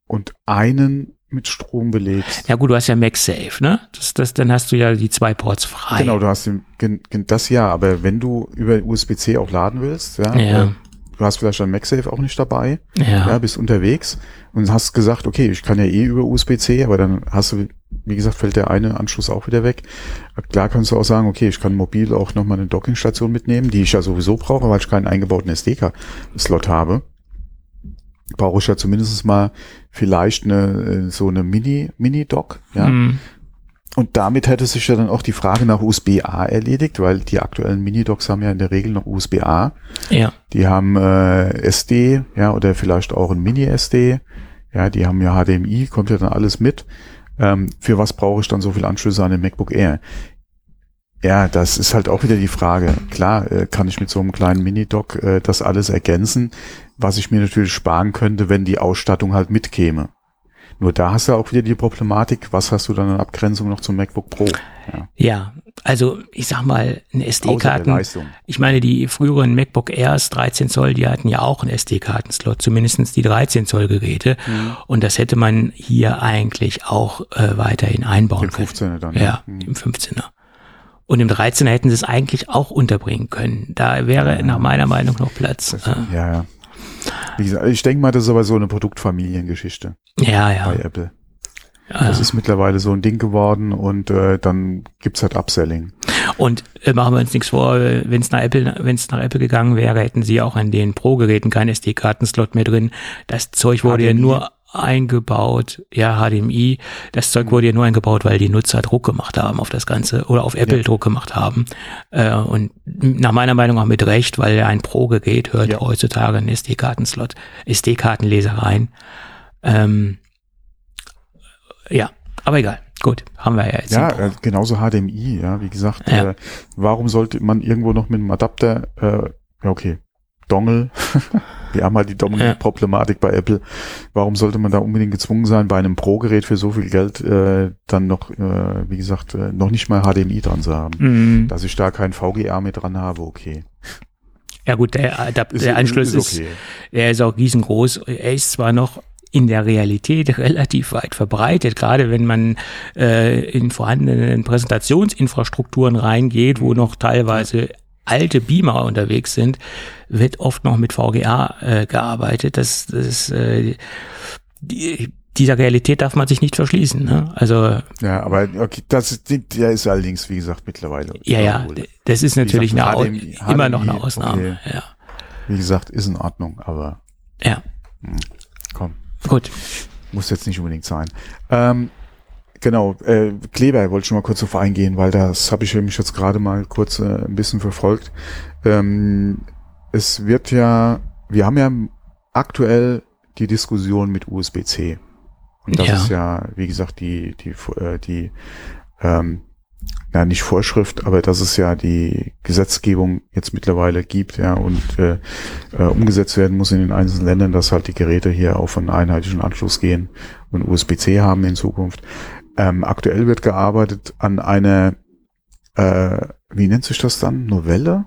und einen mit Strom belegst. Ja gut, du hast ja MagSafe, ne? Das, das, dann hast du ja die zwei Ports frei. Genau, du hast den, das ja, aber wenn du über USB-C auch laden willst, ja, ja. Du hast vielleicht ein MagSafe auch nicht dabei, ja. ja, bist unterwegs und hast gesagt, okay, ich kann ja eh über USB-C, aber dann hast du, wie gesagt, fällt der eine Anschluss auch wieder weg. Klar kannst du auch sagen, okay, ich kann mobil auch nochmal eine Dockingstation mitnehmen, die ich ja sowieso brauche, weil ich keinen eingebauten SD-Slot habe brauche ich ja zumindest mal vielleicht eine, äh, so eine Mini, Mini-Dock, ja. Mhm. Und damit hätte sich ja dann auch die Frage nach USB-A erledigt, weil die aktuellen Mini-Docks haben ja in der Regel noch USB-A. Ja. Die haben äh, SD, ja, oder vielleicht auch ein Mini-SD. Ja, die haben ja HDMI, kommt ja dann alles mit. Ähm, für was brauche ich dann so viel Anschlüsse an den MacBook Air? Ja, das ist halt auch wieder die Frage. Klar, äh, kann ich mit so einem kleinen Mini-Dock äh, das alles ergänzen, was ich mir natürlich sparen könnte, wenn die Ausstattung halt mitkäme. Nur da hast du auch wieder die Problematik, was hast du dann in Abgrenzung noch zum MacBook Pro? Ja, ja also ich sag mal, eine SD-Karten. Ich meine, die früheren MacBook Airs 13 Zoll, die hatten ja auch einen SD-Kartenslot, zumindestens die 13 Zoll Geräte. Mhm. Und das hätte man hier eigentlich auch äh, weiterhin einbauen können. Im 15er dann. Ja, mhm. im 15er. Und im 13er hätten sie es eigentlich auch unterbringen können. Da wäre ja, nach meiner Meinung noch Platz. Das, ja, ja. Wie gesagt, ich denke mal, das ist aber so eine Produktfamiliengeschichte. Ja, ja. Bei Apple. Ja. Das ist mittlerweile so ein Ding geworden und äh, dann gibt's halt Upselling. Und äh, machen wir uns nichts vor, wenn es nach Apple, wenn es nach Apple gegangen wäre, hätten sie auch an den Pro-Geräten keinen SD-Karten-Slot mehr drin. Das Zeug wurde ja nur eingebaut, ja, HDMI. Das Zeug wurde ja nur eingebaut, weil die Nutzer Druck gemacht haben auf das Ganze oder auf Apple ja. Druck gemacht haben. Äh, und nach meiner Meinung auch mit Recht, weil ein Pro-Gerät hört ja. heutzutage einen SD-Kartenslot, SD-Kartenleser rein. Ähm, ja, aber egal. Gut, haben wir ja jetzt. Ja, äh, genauso HDMI, ja, wie gesagt. Ja. Äh, warum sollte man irgendwo noch mit einem Adapter, äh, ja, okay, Dongle. *laughs* Wir haben halt die Dongle-Problematik bei Apple. Warum sollte man da unbedingt gezwungen sein, bei einem Pro-Gerät für so viel Geld äh, dann noch, äh, wie gesagt, äh, noch nicht mal HDMI dran zu haben? Mhm. Dass ich da kein VGA mit dran habe, okay. Ja gut, der, der, der Anschluss ist, okay. ist, er ist auch riesengroß. Er ist zwar noch in der Realität *laughs* relativ weit verbreitet, gerade wenn man äh, in vorhandenen Präsentationsinfrastrukturen reingeht, wo noch teilweise alte Beamer unterwegs sind, wird oft noch mit VGA äh, gearbeitet. Das, das äh, die, dieser Realität darf man sich nicht verschließen. Ne? Also ja, aber okay, das der ist allerdings wie gesagt mittlerweile. Ja, ja, das ist natürlich gesagt, eine, HDMI, immer noch eine Ausnahme. Okay. Ja. Wie gesagt, ist in Ordnung, aber ja, hm, komm. Gut. Muss jetzt nicht unbedingt sein. Ähm, genau, äh, Kleber wollte ich schon mal kurz auf eingehen, weil das habe ich nämlich jetzt gerade mal kurz äh, ein bisschen verfolgt. Ähm, es wird ja, wir haben ja aktuell die Diskussion mit USB-C. Und das ja. ist ja, wie gesagt, die, die, äh, die ähm, ja nicht Vorschrift, aber dass es ja die Gesetzgebung jetzt mittlerweile gibt, ja, und äh, äh, umgesetzt werden muss in den einzelnen Ländern, dass halt die Geräte hier auf einen einheitlichen Anschluss gehen und USB-C haben in Zukunft. Ähm, aktuell wird gearbeitet an einer, äh, wie nennt sich das dann? Novelle?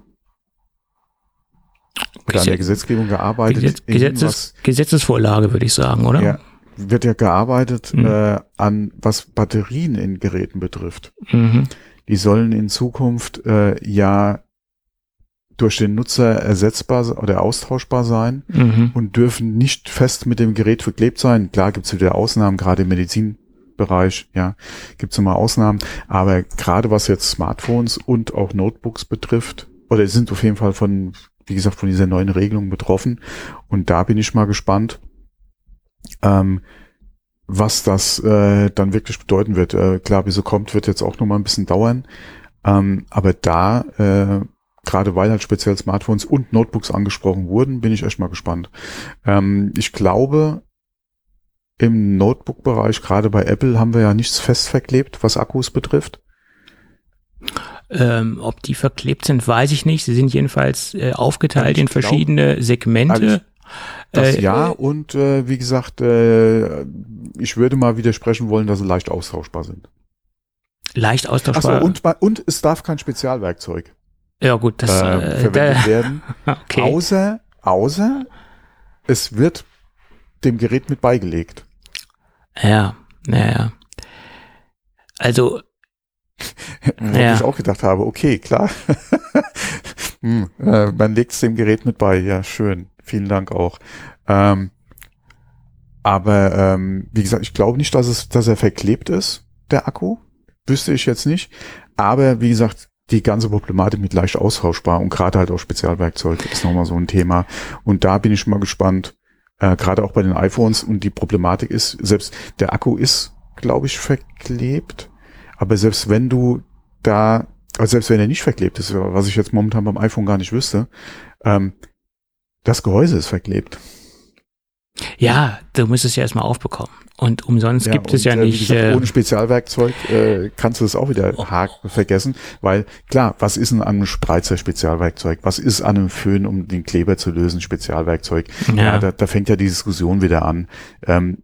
Oder an der Gesetzgebung gearbeitet. Gesetz, Gesetzes, Gesetzesvorlage, würde ich sagen, oder? Ja, wird ja gearbeitet mhm. äh, an, was Batterien in Geräten betrifft. Mhm. Die sollen in Zukunft äh, ja durch den Nutzer ersetzbar oder austauschbar sein mhm. und dürfen nicht fest mit dem Gerät verklebt sein. Klar gibt es wieder Ausnahmen, gerade im Medizinbereich, ja, gibt es immer Ausnahmen. Aber gerade was jetzt Smartphones und auch Notebooks betrifft, oder sind auf jeden Fall von, wie gesagt, von dieser neuen Regelung betroffen. Und da bin ich mal gespannt, ähm, was das äh, dann wirklich bedeuten wird. Äh, klar, bis so kommt, wird jetzt auch noch mal ein bisschen dauern. Ähm, aber da, äh, gerade weil halt speziell Smartphones und Notebooks angesprochen wurden, bin ich echt mal gespannt. Ähm, ich glaube, im Notebook-Bereich, gerade bei Apple, haben wir ja nichts fest verklebt, was Akkus betrifft. Ähm, ob die verklebt sind, weiß ich nicht. Sie sind jedenfalls äh, aufgeteilt in verschiedene Segmente. Also das äh, ja und äh, wie gesagt, äh, ich würde mal widersprechen wollen, dass sie leicht austauschbar sind. Leicht austauschbar. Achso, und, und es darf kein Spezialwerkzeug ja, gut, das äh, äh verwendet werden. *laughs* okay. Außer, außer es wird dem Gerät mit beigelegt. Ja, ja, ja. Also *laughs* wo ja. ich auch gedacht habe, okay, klar. *laughs* hm, äh, man legt es dem Gerät mit bei, ja, schön. Vielen Dank auch. Ähm, aber ähm, wie gesagt, ich glaube nicht, dass es, dass er verklebt ist, der Akku. Wüsste ich jetzt nicht. Aber wie gesagt, die ganze Problematik mit leicht austauschbar und gerade halt auch Spezialwerkzeug ist nochmal so ein Thema. Und da bin ich mal gespannt, äh, gerade auch bei den iPhones. Und die Problematik ist, selbst der Akku ist, glaube ich, verklebt. Aber selbst wenn du da, also selbst wenn er nicht verklebt ist, was ich jetzt momentan beim iPhone gar nicht wüsste, ähm, das Gehäuse ist verklebt. Ja, du musst es ja erstmal aufbekommen. Und umsonst ja, gibt es ja äh, nicht. Gesagt, äh, ohne Spezialwerkzeug äh, kannst du das auch wieder oh. vergessen, weil klar, was ist denn an einem Spreizer Spezialwerkzeug? Was ist an einem Föhn, um den Kleber zu lösen, Spezialwerkzeug? Ja, ja da, da fängt ja die Diskussion wieder an. Ähm,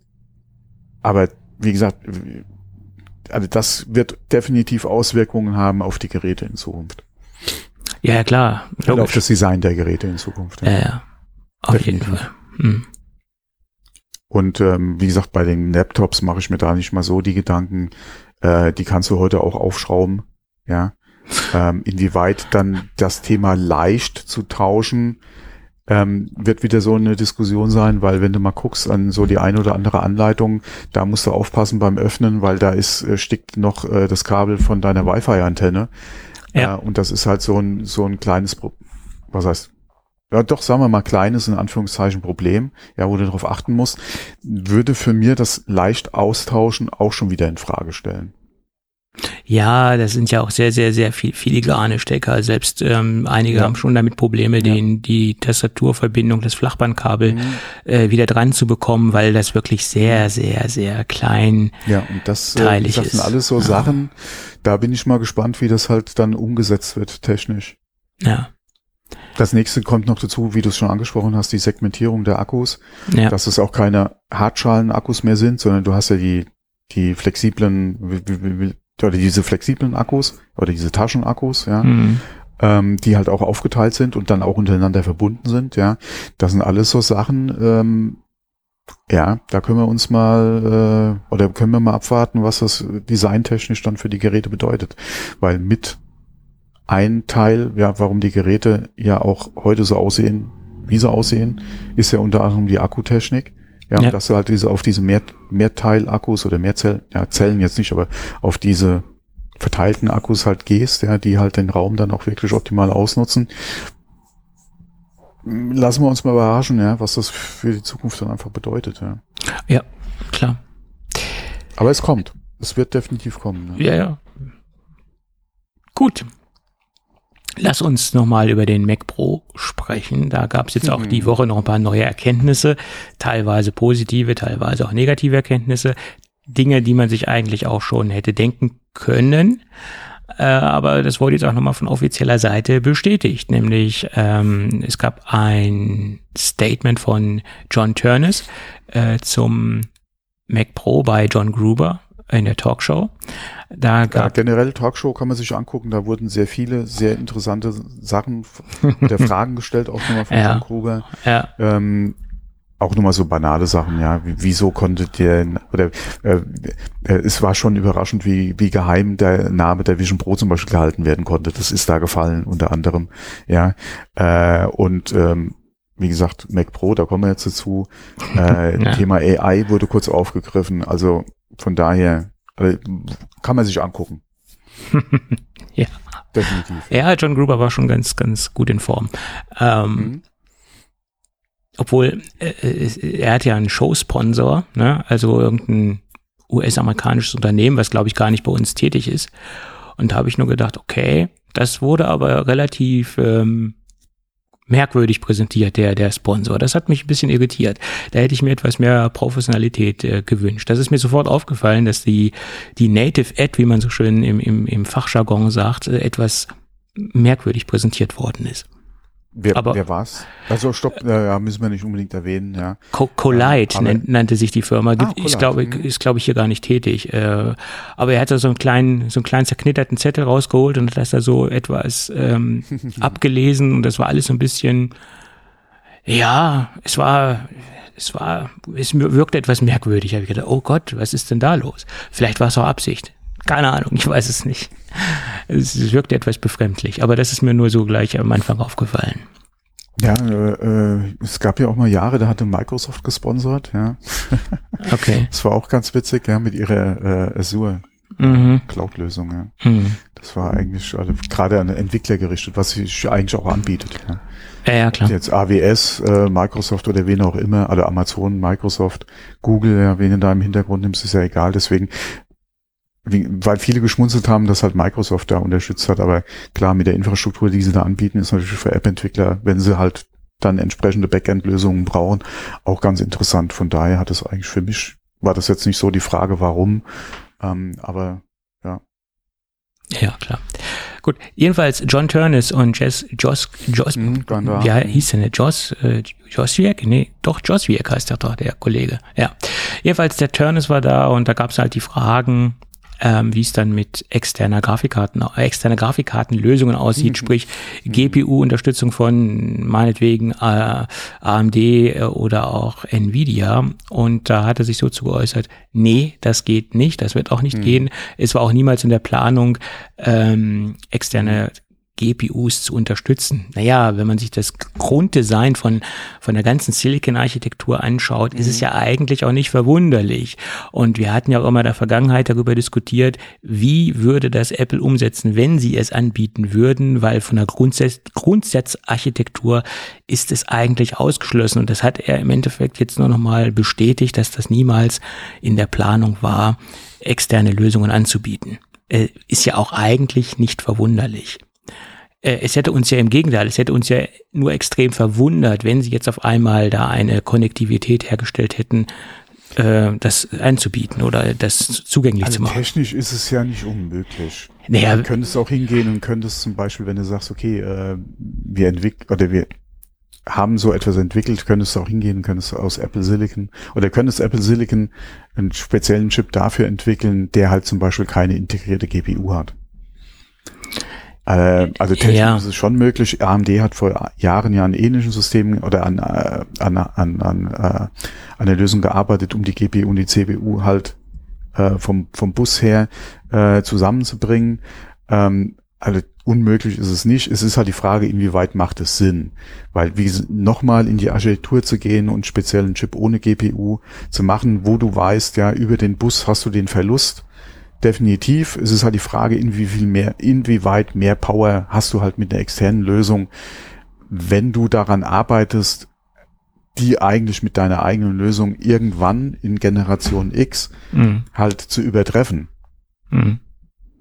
aber wie gesagt, also das wird definitiv Auswirkungen haben auf die Geräte in Zukunft. Ja, klar. Und auf das Design der Geräte in Zukunft. Ja, ja. Auf definitiv. jeden Fall. Hm. Und ähm, wie gesagt, bei den Laptops mache ich mir da nicht mal so die Gedanken. Äh, die kannst du heute auch aufschrauben. Ja. Ähm, inwieweit dann das Thema leicht zu tauschen, ähm, wird wieder so eine Diskussion sein, weil wenn du mal guckst an so die eine oder andere Anleitung, da musst du aufpassen beim Öffnen, weil da ist, äh, stickt noch äh, das Kabel von deiner Wi-Fi-Antenne. Ja. Äh, und das ist halt so ein, so ein kleines, was heißt, ja doch, sagen wir mal, kleines, in Anführungszeichen, Problem, ja, wo du darauf achten musst, würde für mir das leicht austauschen auch schon wieder in Frage stellen. Ja, das sind ja auch sehr, sehr, sehr viel, filigrane Stecker. Selbst ähm, einige ja. haben schon damit Probleme, ja. den, die Tastaturverbindung, das Flachbandkabel mhm. äh, wieder dran zu bekommen, weil das wirklich sehr, sehr, sehr klein ja, und das, äh, das sind alles so ja. Sachen, da bin ich mal gespannt, wie das halt dann umgesetzt wird, technisch. Ja. Das nächste kommt noch dazu, wie du es schon angesprochen hast, die Segmentierung der Akkus. Ja. Dass es auch keine Hartschalen-Akkus mehr sind, sondern du hast ja die, die flexiblen, oder diese flexiblen Akkus oder diese Taschenakkus, ja. Mhm. Ähm, die halt auch aufgeteilt sind und dann auch untereinander verbunden sind, ja. Das sind alles so Sachen, ähm, ja, da können wir uns mal äh, oder können wir mal abwarten, was das designtechnisch dann für die Geräte bedeutet. Weil mit ein Teil, ja, warum die Geräte ja auch heute so aussehen, wie sie aussehen, ist ja unter anderem die Akkutechnik. Ja, ja. dass du halt diese auf diese Mehr, Mehrteil-Akkus oder Mehrzellen, ja, Zellen jetzt nicht, aber auf diese verteilten Akkus halt gehst, ja, die halt den Raum dann auch wirklich optimal ausnutzen. Lassen wir uns mal überraschen, ja, was das für die Zukunft dann einfach bedeutet, ja. Ja, klar. Aber es kommt. Es wird definitiv kommen. Ne? Ja, ja. Gut. Lass uns nochmal über den Mac Pro sprechen. Da gab es jetzt auch die mhm. Woche noch ein paar neue Erkenntnisse, teilweise positive, teilweise auch negative Erkenntnisse. Dinge, die man sich eigentlich auch schon hätte denken können. Äh, aber das wurde jetzt auch nochmal von offizieller Seite bestätigt. Nämlich ähm, es gab ein Statement von John Turnus äh, zum Mac Pro bei John Gruber in der Talkshow. Da gab ja, generell Talkshow kann man sich angucken, da wurden sehr viele, sehr interessante Sachen der *laughs* Fragen gestellt, auch nochmal von ja. John Kruger. Ja. Ähm, auch nochmal so banale Sachen, ja. Wieso konnte der, oder äh, äh, es war schon überraschend, wie, wie geheim der Name der Vision Pro zum Beispiel gehalten werden konnte. Das ist da gefallen, unter anderem, ja. Äh, und ähm, wie gesagt, Mac Pro, da kommen wir jetzt dazu. Äh, *laughs* ja. Thema AI wurde kurz aufgegriffen. Also von daher kann man sich angucken. *laughs* ja. Definitiv. Ja, John Gruber war schon ganz, ganz gut in Form. Ähm, mhm. Obwohl, äh, äh er hat ja einen Showsponsor, ne? also irgendein US-amerikanisches Unternehmen, was glaube ich gar nicht bei uns tätig ist. Und da habe ich nur gedacht, okay, das wurde aber relativ ähm, merkwürdig präsentiert, der, der Sponsor. Das hat mich ein bisschen irritiert. Da hätte ich mir etwas mehr Professionalität äh, gewünscht. Das ist mir sofort aufgefallen, dass die, die Native Ad, wie man so schön im, im, im Fachjargon sagt, äh, etwas merkwürdig präsentiert worden ist. Wer, aber, wer war's? Also stopp, äh, müssen wir nicht unbedingt erwähnen, ja. Co Collide nennt, nannte sich die Firma. Ah, ich glaube, mhm. ist glaube ich hier gar nicht tätig. Äh, aber er hat da so einen kleinen, so einen kleinen zerknitterten Zettel rausgeholt und hat das da so etwas ähm, *laughs* abgelesen und das war alles so ein bisschen, ja, es war, es war, es wirkte etwas merkwürdig. Ich habe gedacht, oh Gott, was ist denn da los? Vielleicht war es auch Absicht. Keine Ahnung, ich weiß es nicht. Es wirkte etwas befremdlich, aber das ist mir nur so gleich am Anfang aufgefallen. Ja, äh, äh, es gab ja auch mal Jahre, da hatte Microsoft gesponsert, ja. *laughs* Okay. Das war auch ganz witzig, ja, mit ihrer äh, Azure mhm. Cloud-Lösung, ja. Mhm. Das war eigentlich also, gerade an Entwickler gerichtet, was sich eigentlich auch anbietet, ja. Ja, ja klar. Jetzt AWS, äh, Microsoft oder wen auch immer, also Amazon, Microsoft, Google, ja, wen du da im Hintergrund nimmst, ist ja egal. Deswegen wie, weil viele geschmunzelt haben, dass halt Microsoft da unterstützt hat, aber klar, mit der Infrastruktur, die sie da anbieten, ist natürlich für App-Entwickler, wenn sie halt dann entsprechende Backend-Lösungen brauchen, auch ganz interessant. Von daher hat es eigentlich für mich, war das jetzt nicht so die Frage, warum, ähm, aber ja. Ja, klar. Gut, jedenfalls John Turnus und Jess, Joss, Joss, mhm, wie hieß denn der? Joss, äh, Joswiak? Nee, doch, Joswiak heißt der doch, der Kollege. Ja. Jedenfalls der Turnus war da und da gab es halt die Fragen, ähm, wie es dann mit externer Grafikkarten, externer Grafikkartenlösungen aussieht, mhm. sprich mhm. GPU-Unterstützung von meinetwegen äh, AMD äh, oder auch Nvidia. Und da hat er sich so zu geäußert, nee, das geht nicht, das wird auch nicht mhm. gehen. Es war auch niemals in der Planung, ähm, externe GPUs zu unterstützen. Naja, wenn man sich das Grunddesign von, von der ganzen Silicon-Architektur anschaut, mhm. ist es mhm. ja eigentlich auch nicht verwunderlich. Und wir hatten ja auch immer in der Vergangenheit darüber diskutiert, wie würde das Apple umsetzen, wenn sie es anbieten würden, weil von der Grundsatz, Grundsatzarchitektur ist es eigentlich ausgeschlossen. Und das hat er im Endeffekt jetzt nur noch mal bestätigt, dass das niemals in der Planung war, externe Lösungen anzubieten. Äh, ist ja auch eigentlich nicht verwunderlich. Äh, es hätte uns ja im Gegenteil, es hätte uns ja nur extrem verwundert, wenn sie jetzt auf einmal da eine Konnektivität hergestellt hätten, äh, das anzubieten oder das zugänglich also zu machen. Technisch ist es ja nicht unmöglich. Naja, du könntest auch hingehen und könntest zum Beispiel, wenn du sagst, okay, äh, wir entwickeln oder wir haben so etwas entwickelt, könntest du auch hingehen, könntest du aus Apple Silicon oder könntest Apple Silicon einen speziellen Chip dafür entwickeln, der halt zum Beispiel keine integrierte GPU hat. Äh, also technisch ja. ist es schon möglich. AMD hat vor Jahren ja an ähnlichen Systemen oder an, äh, an, an, an äh, einer Lösung gearbeitet, um die GPU und die CPU halt äh, vom, vom Bus her äh, zusammenzubringen. Ähm, also unmöglich ist es nicht. Es ist halt die Frage, inwieweit macht es Sinn. Weil wie nochmal in die Architektur zu gehen und speziellen Chip ohne GPU zu machen, wo du weißt, ja, über den Bus hast du den Verlust definitiv. Es ist halt die Frage, inwie viel mehr, inwieweit mehr Power hast du halt mit einer externen Lösung, wenn du daran arbeitest, die eigentlich mit deiner eigenen Lösung irgendwann in Generation X mhm. halt zu übertreffen. Mhm.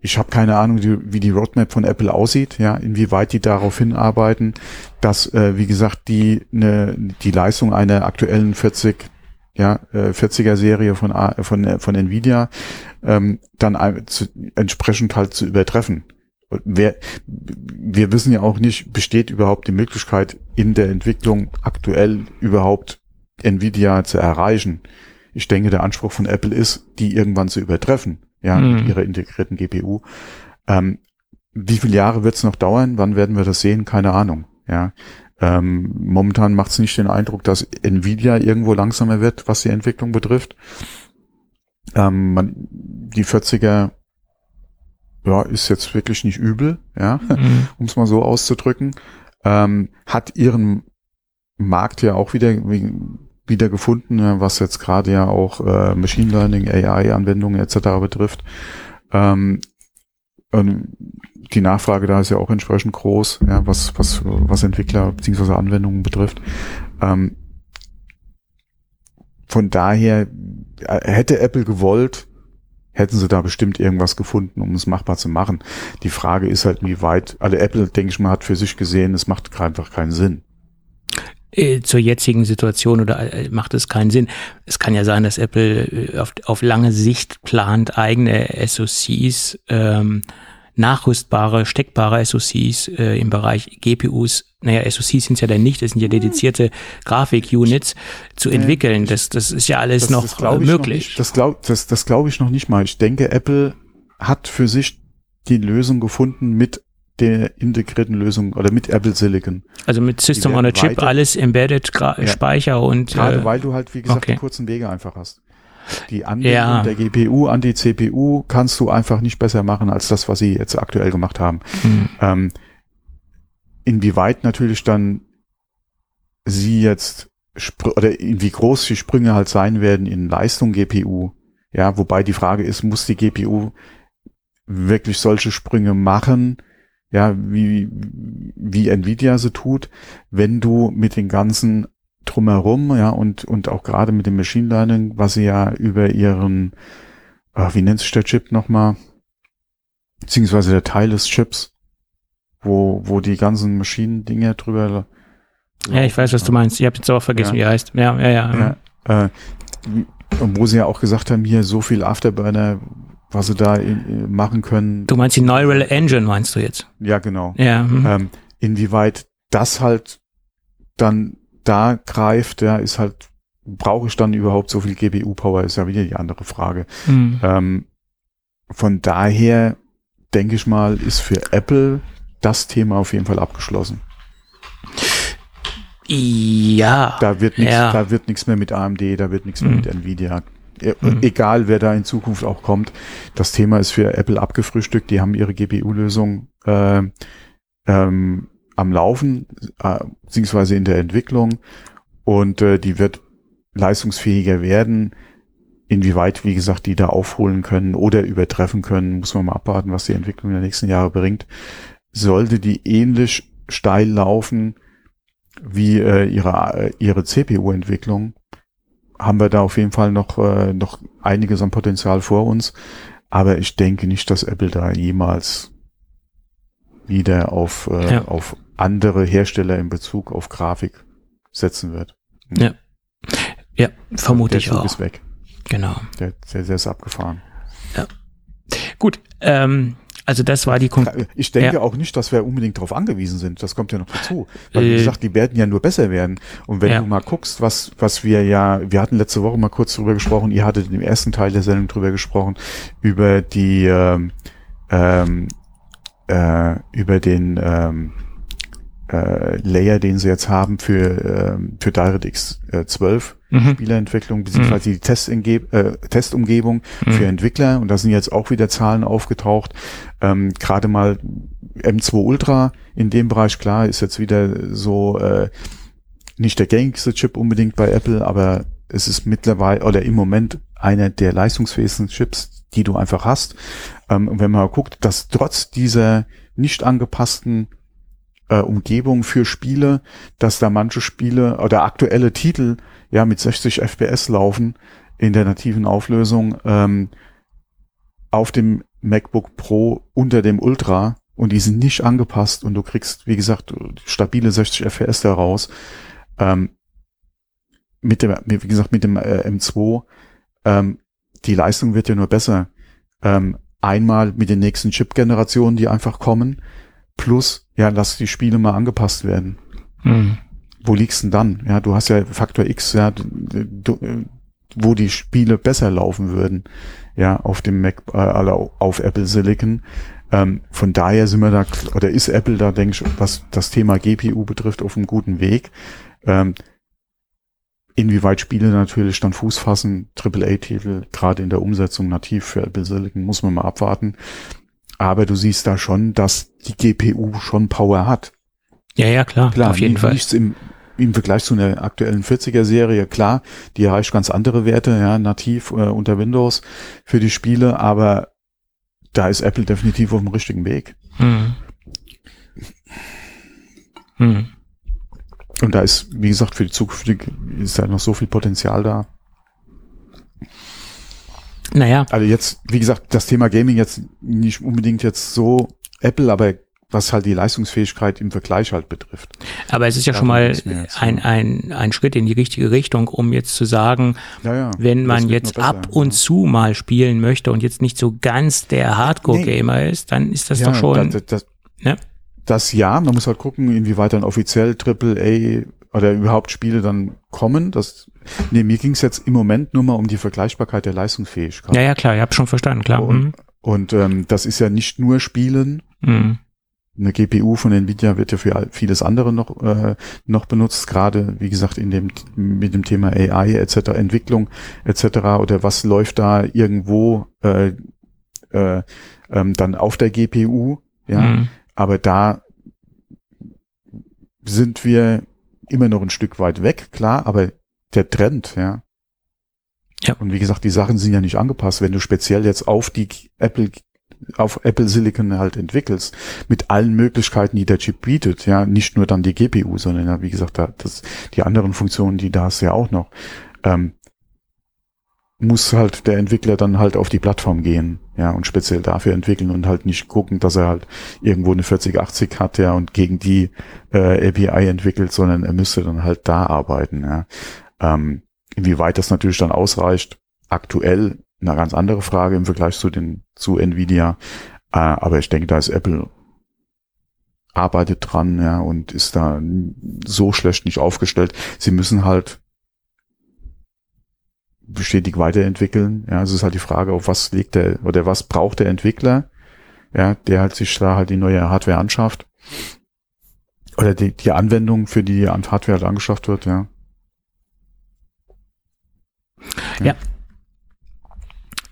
Ich habe keine Ahnung, wie die Roadmap von Apple aussieht, ja, inwieweit die darauf hinarbeiten, dass, äh, wie gesagt, die ne, die Leistung einer aktuellen 40 ja, äh, 40er Serie von, von, äh, von Nvidia, ähm, dann zu, entsprechend halt zu übertreffen. wer, wir wissen ja auch nicht, besteht überhaupt die Möglichkeit in der Entwicklung aktuell überhaupt Nvidia zu erreichen. Ich denke, der Anspruch von Apple ist, die irgendwann zu übertreffen, ja, mhm. mit ihrer integrierten GPU. Ähm, wie viele Jahre wird es noch dauern? Wann werden wir das sehen? Keine Ahnung. Ja, ähm, momentan macht es nicht den Eindruck, dass Nvidia irgendwo langsamer wird, was die Entwicklung betrifft. Ähm, man, die 40er ja, ist jetzt wirklich nicht übel, ja, *laughs* mhm. um es mal so auszudrücken. Ähm, hat ihren Markt ja auch wieder wieder gefunden, was jetzt gerade ja auch äh, Machine Learning, AI-Anwendungen etc. betrifft. Ähm, die Nachfrage da ist ja auch entsprechend groß, ja, was, was, was Entwickler bzw. Anwendungen betrifft. Ähm, von daher äh, hätte Apple gewollt, hätten sie da bestimmt irgendwas gefunden, um es machbar zu machen. Die Frage ist halt, wie weit, also Apple, denke ich mal, hat für sich gesehen, es macht einfach keinen Sinn. Äh, zur jetzigen Situation oder äh, macht es keinen Sinn. Es kann ja sein, dass Apple auf, auf lange Sicht plant, eigene SoCs ähm, nachrüstbare, steckbare SoCs äh, im Bereich GPUs, naja, SoCs sind ja dann nicht, das sind ja hm. dedizierte Grafik-Units zu entwickeln. Das, das ist ja alles das, noch das möglich. Noch nicht, das glaube das, das glaub ich noch nicht mal. Ich denke, Apple hat für sich die Lösung gefunden mit der integrierten Lösung oder mit Apple Silicon. Also mit System on a Chip, weiter, alles embedded, Gra ja, Speicher und. Gerade äh, weil du halt, wie gesagt, okay. die kurzen Wege einfach hast. Die Anbindung ja. der GPU an die CPU kannst du einfach nicht besser machen als das, was sie jetzt aktuell gemacht haben. Mhm. Ähm, inwieweit natürlich dann sie jetzt oder wie groß die Sprünge halt sein werden in Leistung GPU. Ja, wobei die Frage ist, muss die GPU wirklich solche Sprünge machen, ja, wie, wie Nvidia sie tut, wenn du mit den ganzen drumherum, ja, und, und auch gerade mit dem Machine Learning, was sie ja über ihren, äh, wie nennt sich der Chip nochmal, beziehungsweise der Teil des Chips, wo, wo die ganzen Maschinen-Dinge drüber Ja, ich weiß, was du meinst. Ich habe jetzt auch vergessen, ja. wie er heißt. Ja, ja, ja. ja äh, wo sie ja auch gesagt haben, hier so viel Afterburner, was sie da in, machen können. Du meinst die Neural Engine, meinst du jetzt? Ja, genau. Ja. Mhm. Ähm, inwieweit das halt dann da greift, ja, ist halt, brauche ich dann überhaupt so viel GPU-Power, ist ja wieder die andere Frage. Mhm. Ähm, von daher denke ich mal, ist für Apple das Thema auf jeden Fall abgeschlossen. Ja. Da wird nichts, ja. da wird nichts mehr mit AMD, da wird nichts mehr mhm. mit Nvidia. E mhm. Egal, wer da in Zukunft auch kommt. Das Thema ist für Apple abgefrühstückt. Die haben ihre GPU-Lösung äh, ähm, am Laufen, äh, beziehungsweise in der Entwicklung und äh, die wird leistungsfähiger werden. Inwieweit, wie gesagt, die da aufholen können oder übertreffen können, muss man mal abwarten, was die Entwicklung der nächsten Jahre bringt. Sollte die ähnlich steil laufen wie äh, ihre, äh, ihre CPU-Entwicklung, haben wir da auf jeden Fall noch, äh, noch einiges an Potenzial vor uns. Aber ich denke nicht, dass Apple da jemals wieder auf, äh, ja. auf andere Hersteller in Bezug auf Grafik setzen wird. Hm. Ja. Ja, vermute ich Zug auch. ist weg. Genau. Der, der, der ist abgefahren. Ja. Gut, ähm, also das war die Kon Ich denke ja. auch nicht, dass wir unbedingt darauf angewiesen sind. Das kommt ja noch dazu. Weil, wie äh, gesagt, die werden ja nur besser werden. Und wenn ja. du mal guckst, was, was wir ja, wir hatten letzte Woche mal kurz drüber gesprochen, ihr hattet im ersten Teil der Sendung drüber gesprochen, über die, ähm, ähm, äh, über den, ähm, äh, Layer, den sie jetzt haben für, ähm, für DirectX äh, 12 mhm. Spielerentwicklung, beziehungsweise mhm. die Testumgeb äh, Testumgebung mhm. für Entwickler. Und da sind jetzt auch wieder Zahlen aufgetaucht. Ähm, Gerade mal M2 Ultra in dem Bereich, klar, ist jetzt wieder so äh, nicht der gängigste Chip unbedingt bei Apple, aber es ist mittlerweile oder im Moment einer der leistungsfähigsten Chips, die du einfach hast. Ähm, und wenn man guckt, dass trotz dieser nicht angepassten äh, Umgebung für Spiele, dass da manche Spiele oder aktuelle Titel ja mit 60 FPS laufen in der nativen Auflösung ähm, auf dem MacBook Pro unter dem Ultra und die sind nicht angepasst und du kriegst, wie gesagt, stabile 60 FPS daraus. Ähm, mit dem, wie gesagt, mit dem äh, M2, ähm, die Leistung wird ja nur besser. Ähm, einmal mit den nächsten Chip-Generationen, die einfach kommen, plus, ja, lass die Spiele mal angepasst werden. Mhm. Wo liegst denn dann? Ja, du hast ja Faktor X, ja, du, wo die Spiele besser laufen würden, ja, auf dem Mac, äh, auf Apple Silicon. Ähm, von daher sind wir da, oder ist Apple da, denke ich, was das Thema GPU betrifft, auf einem guten Weg. Ähm, inwieweit Spiele natürlich dann Fuß fassen, AAA-Titel, gerade in der Umsetzung nativ für Apple Silicon, muss man mal abwarten. Aber du siehst da schon, dass die GPU schon Power hat. Ja, ja, klar, klar auf jeden Fall. Nichts im, im Vergleich zu einer aktuellen 40er Serie, klar, die erreicht ganz andere Werte, ja, nativ äh, unter Windows für die Spiele, aber da ist Apple definitiv auf dem richtigen Weg. Hm. Hm. Und da ist, wie gesagt, für die Zukunft ist da noch so viel Potenzial da. Naja. Also jetzt, wie gesagt, das Thema Gaming jetzt nicht unbedingt jetzt so Apple, aber was halt die Leistungsfähigkeit im Vergleich halt betrifft. Aber es ist ja schon mal ein, ein, ein Schritt in die richtige Richtung, um jetzt zu sagen, ja, ja, wenn man jetzt ab und ja. zu mal spielen möchte und jetzt nicht so ganz der Hardcore-Gamer nee. ist, dann ist das doch schon. Das, das, ne? das ja, man muss halt gucken, inwieweit dann offiziell AAA oder überhaupt Spiele dann kommen. Das, nee, mir ging es jetzt im Moment nur mal um die Vergleichbarkeit der Leistungsfähigkeit. Ja, ja, klar, ich habe schon verstanden, klar. Und, mhm. und ähm, das ist ja nicht nur Spielen. Mhm. Eine GPU von Nvidia wird ja für vieles andere noch äh, noch benutzt, gerade wie gesagt in dem mit dem Thema AI etc. Entwicklung etc. oder was läuft da irgendwo äh, äh, ähm, dann auf der GPU, ja. Mhm. Aber da sind wir immer noch ein Stück weit weg, klar, aber der Trend, ja. Ja. Und wie gesagt, die Sachen sind ja nicht angepasst. Wenn du speziell jetzt auf die Apple auf Apple Silicon halt entwickelst, mit allen Möglichkeiten, die der Chip bietet, ja, nicht nur dann die GPU, sondern ja, wie gesagt, da, das, die anderen Funktionen, die da hast ja auch noch, ähm, muss halt der Entwickler dann halt auf die Plattform gehen, ja, und speziell dafür entwickeln und halt nicht gucken, dass er halt irgendwo eine 4080 hat, ja, und gegen die äh, API entwickelt, sondern er müsste dann halt da arbeiten, ja. Ähm, inwieweit das natürlich dann ausreicht, aktuell eine ganz andere Frage im Vergleich zu den, zu Nvidia, äh, aber ich denke, da ist Apple arbeitet dran, ja, und ist da so schlecht nicht aufgestellt. Sie müssen halt stetig weiterentwickeln. Ja, es ist halt die Frage, auf was legt der oder was braucht der Entwickler, ja, der halt sich da halt die neue Hardware anschafft. Oder die, die Anwendung, für die Hardware halt angeschafft wird, ja. Ja.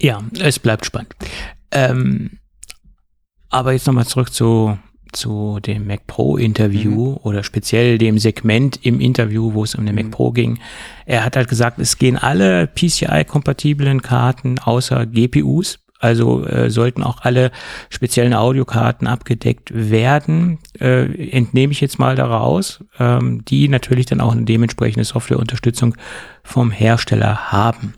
Ja, es bleibt spannend. Ähm, aber jetzt nochmal zurück zu zu dem Mac Pro Interview mhm. oder speziell dem Segment im Interview, wo es um den mhm. Mac Pro ging. Er hat halt gesagt, es gehen alle PCI-kompatiblen Karten außer GPUs. Also äh, sollten auch alle speziellen Audiokarten abgedeckt werden, äh, entnehme ich jetzt mal daraus, ähm, die natürlich dann auch eine dementsprechende Softwareunterstützung vom Hersteller haben.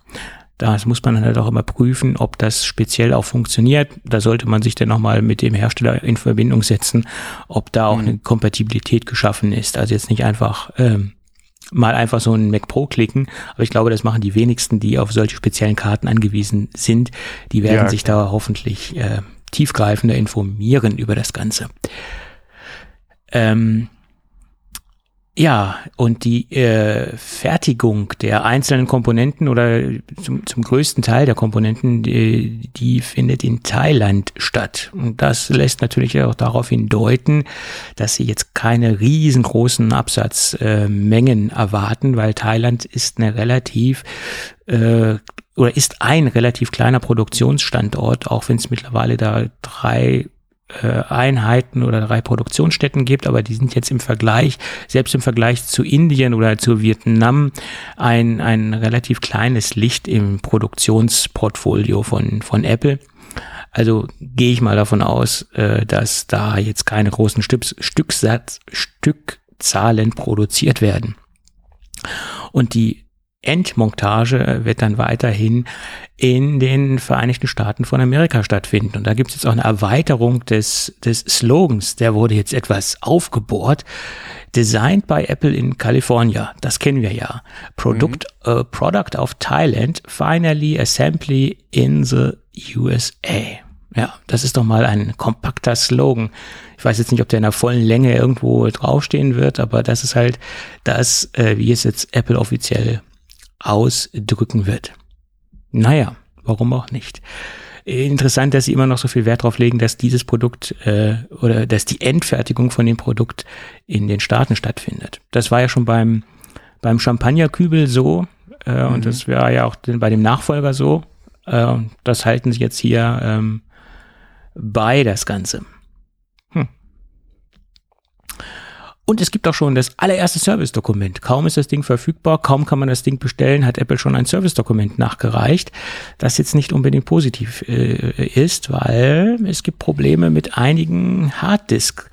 Das muss man halt auch immer prüfen, ob das speziell auch funktioniert. Da sollte man sich dann nochmal mit dem Hersteller in Verbindung setzen, ob da auch mhm. eine Kompatibilität geschaffen ist. Also jetzt nicht einfach ähm, mal einfach so ein Mac Pro klicken, aber ich glaube, das machen die wenigsten, die auf solche speziellen Karten angewiesen sind. Die werden ja, sich da hoffentlich äh, tiefgreifender informieren über das Ganze. Ähm, ja, und die äh, Fertigung der einzelnen Komponenten oder zum, zum größten Teil der Komponenten, die, die findet in Thailand statt. Und das lässt natürlich auch darauf hindeuten, dass sie jetzt keine riesengroßen Absatzmengen äh, erwarten, weil Thailand ist eine relativ äh, oder ist ein relativ kleiner Produktionsstandort, auch wenn es mittlerweile da drei äh, Einheiten oder drei Produktionsstätten gibt, aber die sind jetzt im Vergleich, selbst im Vergleich zu Indien oder zu Vietnam, ein, ein relativ kleines Licht im Produktionsportfolio von, von Apple. Also gehe ich mal davon aus, äh, dass da jetzt keine großen Stücks, Stücksatz, Stückzahlen produziert werden. Und die Endmontage wird dann weiterhin in den Vereinigten Staaten von Amerika stattfinden. Und da gibt es jetzt auch eine Erweiterung des, des Slogans. Der wurde jetzt etwas aufgebohrt. Designed by Apple in California. Das kennen wir ja. Product, mhm. uh, Product of Thailand, finally assembly in the USA. Ja, das ist doch mal ein kompakter Slogan. Ich weiß jetzt nicht, ob der in der vollen Länge irgendwo draufstehen wird, aber das ist halt das, äh, wie es jetzt Apple offiziell ausdrücken wird. Naja, warum auch nicht. Interessant, dass sie immer noch so viel Wert darauf legen, dass dieses Produkt äh, oder dass die Endfertigung von dem Produkt in den Staaten stattfindet. Das war ja schon beim, beim Champagnerkübel so äh, mhm. und das wäre ja auch bei dem Nachfolger so. Äh, das halten sie jetzt hier ähm, bei das Ganze. Und es gibt auch schon das allererste Service-Dokument. Kaum ist das Ding verfügbar, kaum kann man das Ding bestellen, hat Apple schon ein Service-Dokument nachgereicht, das jetzt nicht unbedingt positiv äh, ist, weil es gibt Probleme mit einigen Harddisk.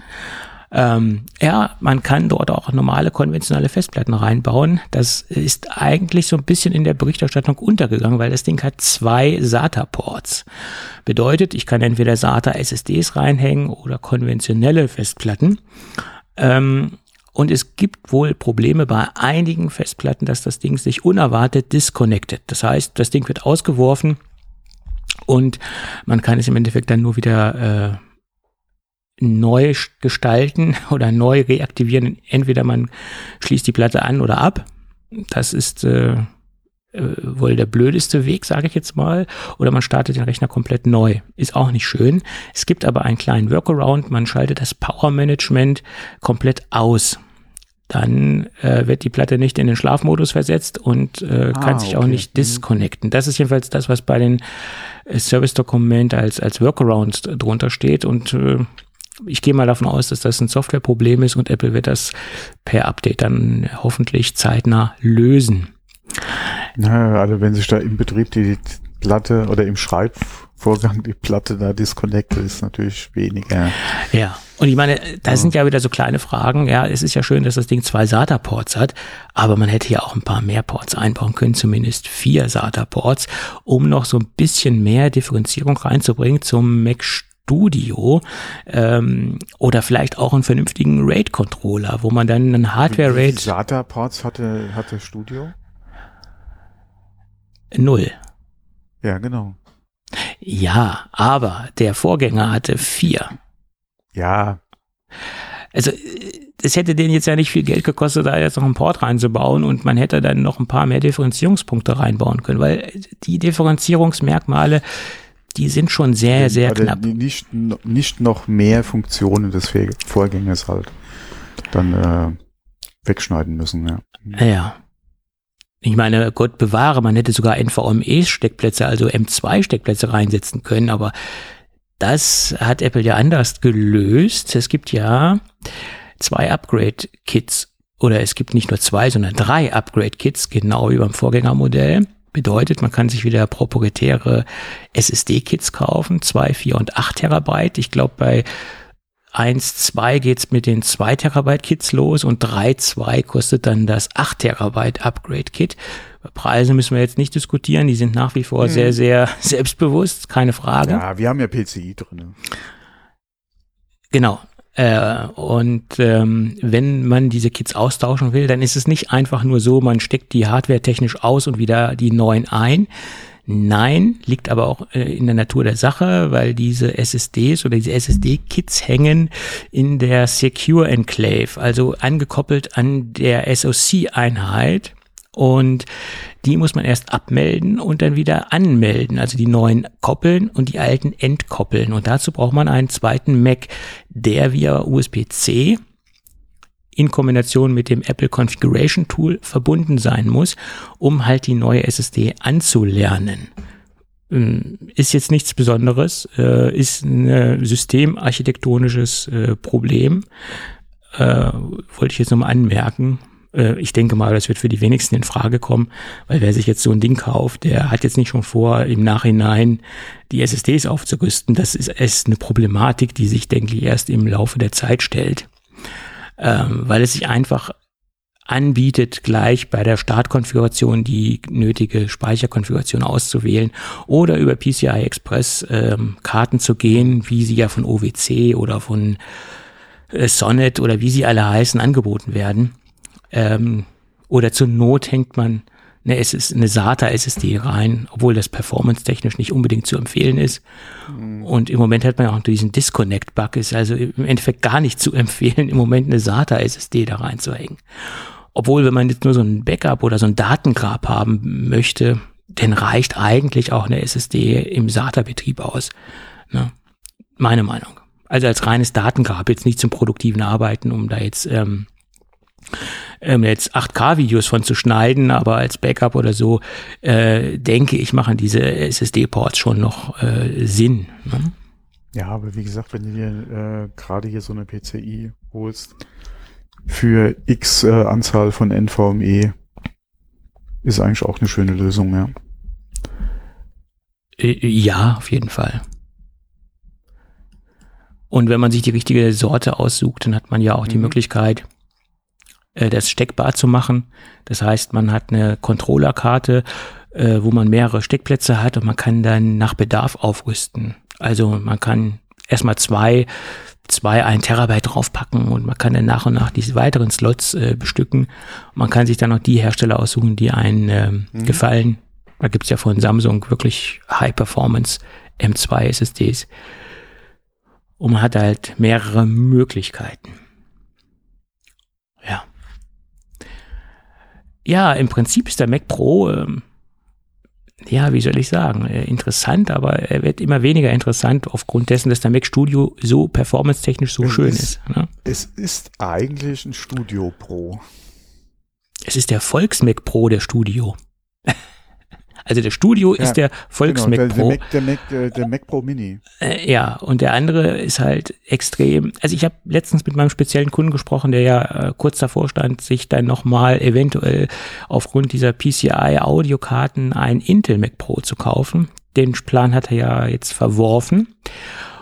Ähm, ja, man kann dort auch normale konventionelle Festplatten reinbauen. Das ist eigentlich so ein bisschen in der Berichterstattung untergegangen, weil das Ding hat zwei SATA-Ports. Bedeutet, ich kann entweder SATA SSDs reinhängen oder konventionelle Festplatten. Ähm, und es gibt wohl Probleme bei einigen Festplatten, dass das Ding sich unerwartet disconnected. Das heißt, das Ding wird ausgeworfen und man kann es im Endeffekt dann nur wieder äh, neu gestalten *laughs* oder neu reaktivieren. Entweder man schließt die Platte an oder ab. Das ist äh, wohl der blödeste Weg, sage ich jetzt mal, oder man startet den Rechner komplett neu. Ist auch nicht schön. Es gibt aber einen kleinen Workaround, man schaltet das Power Management komplett aus. Dann äh, wird die Platte nicht in den Schlafmodus versetzt und äh, ah, kann sich okay. auch nicht mhm. disconnecten. Das ist jedenfalls das, was bei den äh, Service-Dokument als, als Workaround drunter steht und äh, ich gehe mal davon aus, dass das ein Softwareproblem ist und Apple wird das per Update dann hoffentlich zeitnah lösen. Na, also wenn sich da im Betrieb die Platte oder im Schreibvorgang die Platte da disconnected ist natürlich weniger. Ja. Und ich meine, da ja. sind ja wieder so kleine Fragen. Ja, es ist ja schön, dass das Ding zwei SATA-Ports hat, aber man hätte ja auch ein paar mehr Ports einbauen können, zumindest vier SATA-Ports, um noch so ein bisschen mehr Differenzierung reinzubringen zum Mac Studio ähm, oder vielleicht auch einen vernünftigen RAID-Controller, wo man dann einen Hardware-RAID. SATA-Ports hatte, hatte Studio? Null. Ja, genau. Ja, aber der Vorgänger hatte vier. Ja. Also, es hätte denen jetzt ja nicht viel Geld gekostet, da jetzt noch einen Port reinzubauen und man hätte dann noch ein paar mehr Differenzierungspunkte reinbauen können, weil die Differenzierungsmerkmale, die sind schon sehr, sehr also knapp. Nicht, nicht noch mehr Funktionen des Vorgängers halt dann äh, wegschneiden müssen, ja. Ja. Ich meine, Gott bewahre, man hätte sogar NVMe-Steckplätze, also M2-Steckplätze reinsetzen können, aber das hat Apple ja anders gelöst. Es gibt ja zwei Upgrade-Kits oder es gibt nicht nur zwei, sondern drei Upgrade-Kits, genau wie beim Vorgängermodell. Bedeutet, man kann sich wieder proprietäre SSD-Kits kaufen, zwei, vier und acht Terabyte. Ich glaube, bei 1, 2 geht's mit den 2 Terabyte Kits los und 3, 2 kostet dann das 8 Terabyte Upgrade Kit. Über Preise müssen wir jetzt nicht diskutieren, die sind nach wie vor hm. sehr, sehr *laughs* selbstbewusst, keine Frage. Ja, wir haben ja PCI drin. Genau. Äh, und ähm, wenn man diese Kits austauschen will, dann ist es nicht einfach nur so, man steckt die Hardware technisch aus und wieder die neuen ein. Nein, liegt aber auch äh, in der Natur der Sache, weil diese SSDs oder diese SSD-Kits hängen in der Secure Enclave, also angekoppelt an der SoC-Einheit und die muss man erst abmelden und dann wieder anmelden. Also die neuen koppeln und die alten entkoppeln. Und dazu braucht man einen zweiten Mac, der via USB-C in Kombination mit dem Apple Configuration Tool verbunden sein muss, um halt die neue SSD anzulernen. Ähm, ist jetzt nichts Besonderes, äh, ist ein systemarchitektonisches äh, Problem. Äh, wollte ich jetzt nochmal anmerken. Äh, ich denke mal, das wird für die wenigsten in Frage kommen, weil wer sich jetzt so ein Ding kauft, der hat jetzt nicht schon vor, im Nachhinein die SSDs aufzurüsten. Das ist eine Problematik, die sich, denke ich, erst im Laufe der Zeit stellt, ähm, weil es sich einfach anbietet, gleich bei der Startkonfiguration die nötige Speicherkonfiguration auszuwählen oder über PCI Express ähm, Karten zu gehen, wie sie ja von OWC oder von äh, Sonnet oder wie sie alle heißen angeboten werden. Ähm, oder zur Not hängt man eine, SS, eine SATA SSD rein, obwohl das performance-technisch nicht unbedingt zu empfehlen ist. Mhm. Und im Moment hat man auch diesen Disconnect-Bug, ist also im Endeffekt gar nicht zu *laughs* empfehlen, im Moment eine SATA SSD da reinzuhängen. Obwohl, wenn man jetzt nur so ein Backup oder so ein Datengrab haben möchte, dann reicht eigentlich auch eine SSD im SATA-Betrieb aus. Ne? Meine Meinung. Also als reines Datengrab, jetzt nicht zum produktiven Arbeiten, um da jetzt ähm, ähm, jetzt 8K-Videos von zu schneiden, aber als Backup oder so, äh, denke ich, machen diese SSD-Ports schon noch äh, Sinn. Ne? Ja, aber wie gesagt, wenn du dir äh, gerade hier so eine PCI holst, für X äh, Anzahl von NVMe, ist eigentlich auch eine schöne Lösung, ja. Äh, ja, auf jeden Fall. Und wenn man sich die richtige Sorte aussucht, dann hat man ja auch mhm. die Möglichkeit, äh, das steckbar zu machen. Das heißt, man hat eine Controllerkarte, äh, wo man mehrere Steckplätze hat und man kann dann nach Bedarf aufrüsten. Also man kann erstmal zwei, zwei ein Terabyte draufpacken und man kann dann nach und nach diese weiteren Slots äh, bestücken. Man kann sich dann noch die Hersteller aussuchen, die einen äh, mhm. gefallen. Da gibt's ja von Samsung wirklich High Performance M2 SSDs. Und man hat halt mehrere Möglichkeiten. Ja, im Prinzip ist der Mac Pro, ähm, ja, wie soll ich sagen, äh, interessant, aber er wird immer weniger interessant aufgrund dessen, dass der Mac Studio so performance-technisch so es schön ist. ist ne? Es ist eigentlich ein Studio Pro. Es ist der Volks-Mac Pro der Studio. Also der Studio ja, ist der Volksmac genau, Pro. Der, der, Mac, der, der, Mac Pro Mini. Äh, ja, und der andere ist halt extrem. Also ich habe letztens mit meinem speziellen Kunden gesprochen, der ja äh, kurz davor stand, sich dann nochmal eventuell aufgrund dieser PCI-Audiokarten ein Intel Mac Pro zu kaufen. Den Plan hat er ja jetzt verworfen.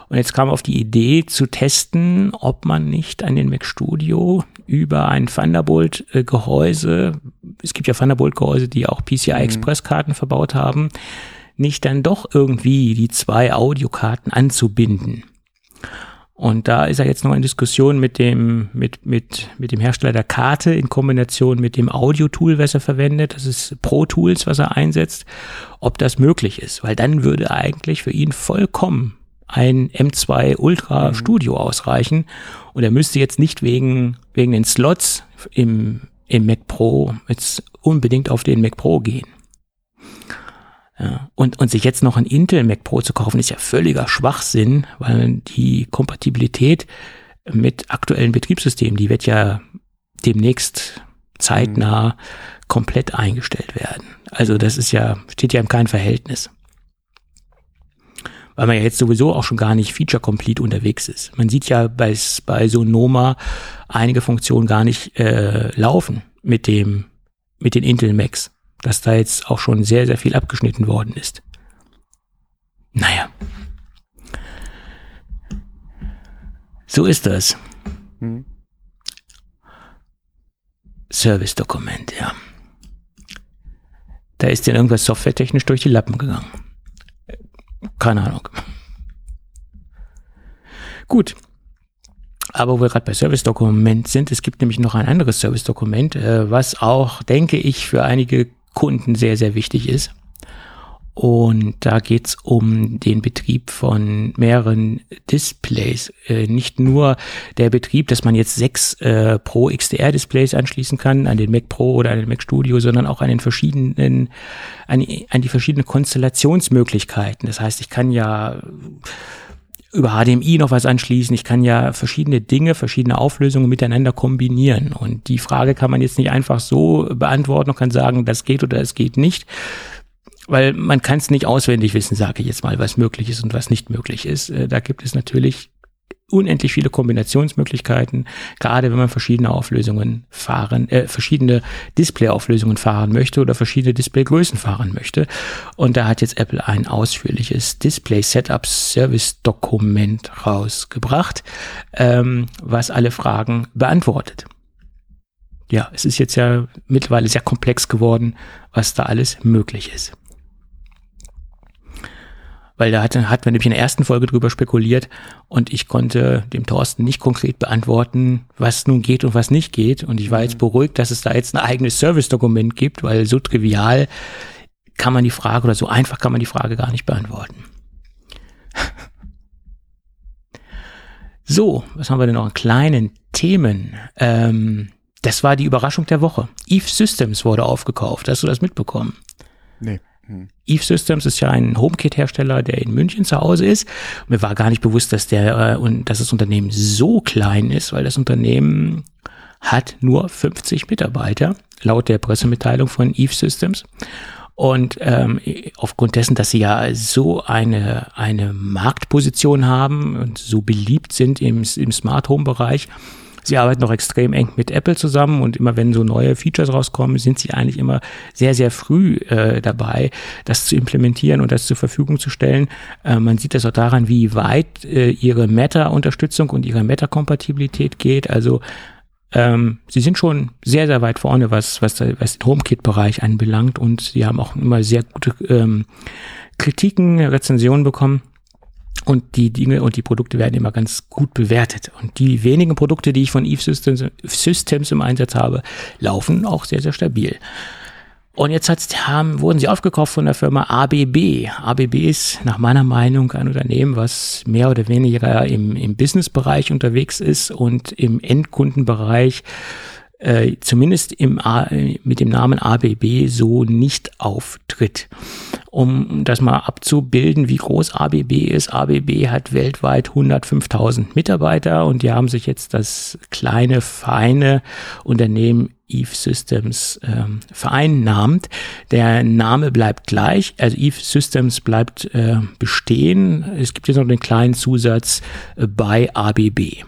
Und jetzt kam auf die Idee zu testen, ob man nicht an den Mac Studio über ein Thunderbolt-Gehäuse, es gibt ja Thunderbolt-Gehäuse, die auch PCI-Express-Karten mhm. verbaut haben, nicht dann doch irgendwie die zwei Audiokarten anzubinden. Und da ist er jetzt noch in Diskussion mit dem, mit, mit, mit dem Hersteller der Karte in Kombination mit dem Audio-Tool, was er verwendet. Das ist Pro Tools, was er einsetzt, ob das möglich ist. Weil dann würde eigentlich für ihn vollkommen ein M2 Ultra mhm. Studio ausreichen. Und er müsste jetzt nicht wegen, wegen den Slots im, im Mac Pro jetzt unbedingt auf den Mac Pro gehen. Ja, und, und sich jetzt noch ein Intel Mac Pro zu kaufen, ist ja völliger Schwachsinn, weil die Kompatibilität mit aktuellen Betriebssystemen, die wird ja demnächst zeitnah mhm. komplett eingestellt werden. Also das ist ja, steht ja im kein Verhältnis. Weil man ja jetzt sowieso auch schon gar nicht feature-complete unterwegs ist. Man sieht ja bei, bei Sonoma einige Funktionen gar nicht äh, laufen mit dem mit den Intel Macs, dass da jetzt auch schon sehr, sehr viel abgeschnitten worden ist. Naja. So ist das. Hm. Service-Dokument, ja. Da ist dir irgendwas softwaretechnisch durch die Lappen gegangen. Keine Ahnung. Gut. Aber wo wir gerade bei Service-Dokument sind, es gibt nämlich noch ein anderes Service-Dokument, äh, was auch, denke ich, für einige Kunden sehr, sehr wichtig ist. Und da geht's um den Betrieb von mehreren Displays. Äh, nicht nur der Betrieb, dass man jetzt sechs äh, Pro XDR Displays anschließen kann an den Mac Pro oder an den Mac Studio, sondern auch an den verschiedenen, an, an die verschiedenen Konstellationsmöglichkeiten. Das heißt, ich kann ja über HDMI noch was anschließen. Ich kann ja verschiedene Dinge, verschiedene Auflösungen miteinander kombinieren. Und die Frage kann man jetzt nicht einfach so beantworten und kann sagen, das geht oder es geht nicht, weil man kann es nicht auswendig wissen, sage ich jetzt mal, was möglich ist und was nicht möglich ist. Äh, da gibt es natürlich unendlich viele Kombinationsmöglichkeiten, gerade wenn man verschiedene Auflösungen fahren, äh, verschiedene Displayauflösungen fahren möchte oder verschiedene Displaygrößen fahren möchte. Und da hat jetzt Apple ein ausführliches Display Setup Service Dokument rausgebracht, ähm, was alle Fragen beantwortet. Ja, es ist jetzt ja mittlerweile sehr komplex geworden, was da alles möglich ist weil da hat, hat man nämlich in der ersten Folge drüber spekuliert und ich konnte dem Thorsten nicht konkret beantworten, was nun geht und was nicht geht. Und ich war jetzt mhm. beruhigt, dass es da jetzt ein eigenes Service-Dokument gibt, weil so trivial kann man die Frage oder so einfach kann man die Frage gar nicht beantworten. *laughs* So, was haben wir denn noch an kleinen Themen? Ähm, das war die Überraschung der Woche. Eve Systems wurde aufgekauft. Hast du das mitbekommen? Nee. Hm. Eve Systems ist ja ein HomeKit-Hersteller, der in München zu Hause ist. Mir war gar nicht bewusst, dass der äh, und dass das Unternehmen so klein ist, weil das Unternehmen hat nur 50 Mitarbeiter, laut der Pressemitteilung von Eve Systems. Und ähm, aufgrund dessen, dass sie ja so eine, eine Marktposition haben und so beliebt sind im, im Smart Home Bereich, Sie arbeiten noch extrem eng mit Apple zusammen und immer wenn so neue Features rauskommen, sind sie eigentlich immer sehr, sehr früh äh, dabei, das zu implementieren und das zur Verfügung zu stellen. Äh, man sieht das auch daran, wie weit äh, ihre Meta-Unterstützung und ihre Meta-Kompatibilität geht. Also ähm, sie sind schon sehr, sehr weit vorne, was, was, was den HomeKit-Bereich anbelangt und sie haben auch immer sehr gute ähm, Kritiken, Rezensionen bekommen. Und die Dinge und die Produkte werden immer ganz gut bewertet. Und die wenigen Produkte, die ich von Eve Systems, Systems im Einsatz habe, laufen auch sehr, sehr stabil. Und jetzt hat, haben, wurden sie aufgekauft von der Firma ABB. ABB ist nach meiner Meinung ein Unternehmen, was mehr oder weniger im, im Businessbereich unterwegs ist und im Endkundenbereich äh, zumindest im mit dem Namen ABB so nicht auftritt. Um das mal abzubilden, wie groß ABB ist. ABB hat weltweit 105.000 Mitarbeiter und die haben sich jetzt das kleine, feine Unternehmen Eve Systems ähm, vereinnahmt. Der Name bleibt gleich, also Eve Systems bleibt äh, bestehen. Es gibt jetzt noch den kleinen Zusatz äh, bei ABB.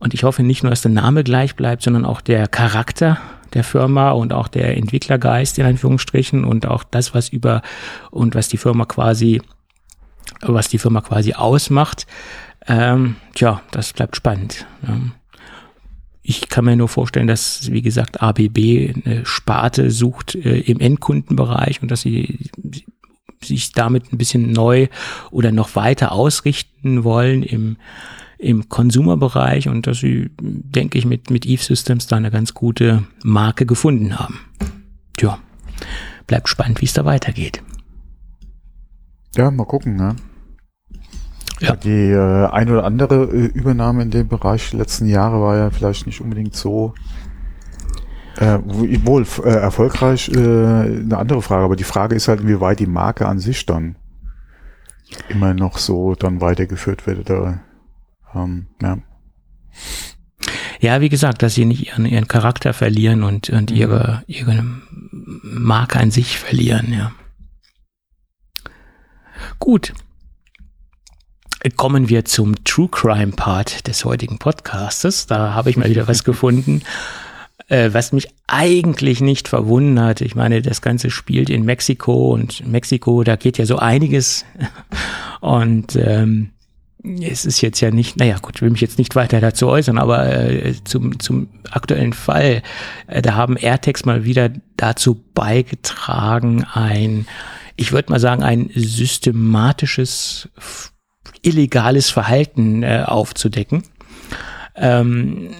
Und ich hoffe nicht nur, dass der Name gleich bleibt, sondern auch der Charakter der Firma und auch der Entwicklergeist in Anführungsstrichen und auch das, was über und was die Firma quasi, was die Firma quasi ausmacht. Ähm, tja, das bleibt spannend. Ich kann mir nur vorstellen, dass, wie gesagt, ABB eine Sparte sucht äh, im Endkundenbereich und dass sie sich damit ein bisschen neu oder noch weiter ausrichten wollen im im Consumer-Bereich und dass sie, denke ich, mit, mit Eve Systems da eine ganz gute Marke gefunden haben. Tja, bleibt spannend, wie es da weitergeht. Ja, mal gucken, ne? Ja. Die äh, ein oder andere äh, Übernahme in dem Bereich letzten Jahre war ja vielleicht nicht unbedingt so äh, wohl äh, erfolgreich, äh, eine andere Frage, aber die Frage ist halt, inwieweit die Marke an sich dann immer noch so dann weitergeführt wird. Oder ähm, ja. Ja, wie gesagt, dass sie nicht ihren, ihren Charakter verlieren und, und mhm. ihre, ihre Marke an sich verlieren, ja. Gut. kommen wir zum True Crime Part des heutigen Podcastes. Da habe ich mal wieder was *laughs* gefunden, äh, was mich eigentlich nicht verwundert. Ich meine, das Ganze spielt in Mexiko und Mexiko, da geht ja so einiges. *laughs* Und ähm, es ist jetzt ja nicht, naja gut, ich will mich jetzt nicht weiter dazu äußern, aber äh, zum, zum aktuellen Fall, äh, da haben AirTags mal wieder dazu beigetragen, ein, ich würde mal sagen, ein systematisches illegales Verhalten äh, aufzudecken. Ähm,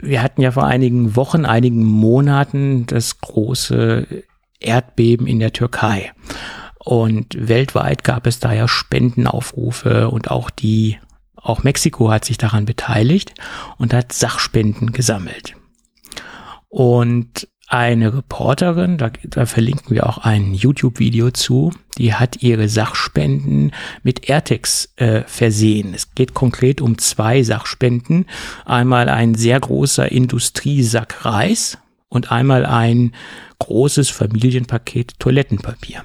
wir hatten ja vor einigen Wochen, einigen Monaten das große Erdbeben in der Türkei. Und weltweit gab es da ja Spendenaufrufe und auch die, auch Mexiko hat sich daran beteiligt und hat Sachspenden gesammelt. Und eine Reporterin, da, da verlinken wir auch ein YouTube-Video zu, die hat ihre Sachspenden mit AirTags äh, versehen. Es geht konkret um zwei Sachspenden. Einmal ein sehr großer Industriesack Reis und einmal ein großes Familienpaket Toilettenpapier.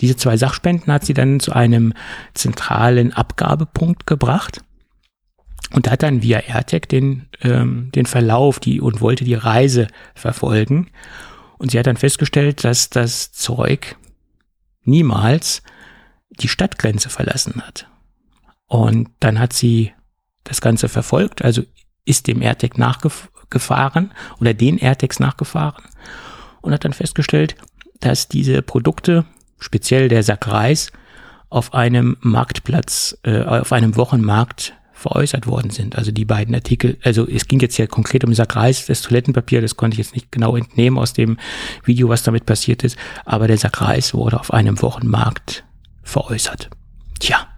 Diese zwei Sachspenden hat sie dann zu einem zentralen Abgabepunkt gebracht und hat dann via AirTag den, ähm, den Verlauf die, und wollte die Reise verfolgen. Und sie hat dann festgestellt, dass das Zeug niemals die Stadtgrenze verlassen hat. Und dann hat sie das Ganze verfolgt, also ist dem AirTag nachgefahren oder den AirTags nachgefahren und hat dann festgestellt, dass diese Produkte speziell der Sack Reis, auf einem Marktplatz, äh, auf einem Wochenmarkt veräußert worden sind. Also die beiden Artikel, also es ging jetzt ja konkret um Sack Reis, das Toilettenpapier, das konnte ich jetzt nicht genau entnehmen aus dem Video, was damit passiert ist, aber der Sack Reis wurde auf einem Wochenmarkt veräußert. Tja,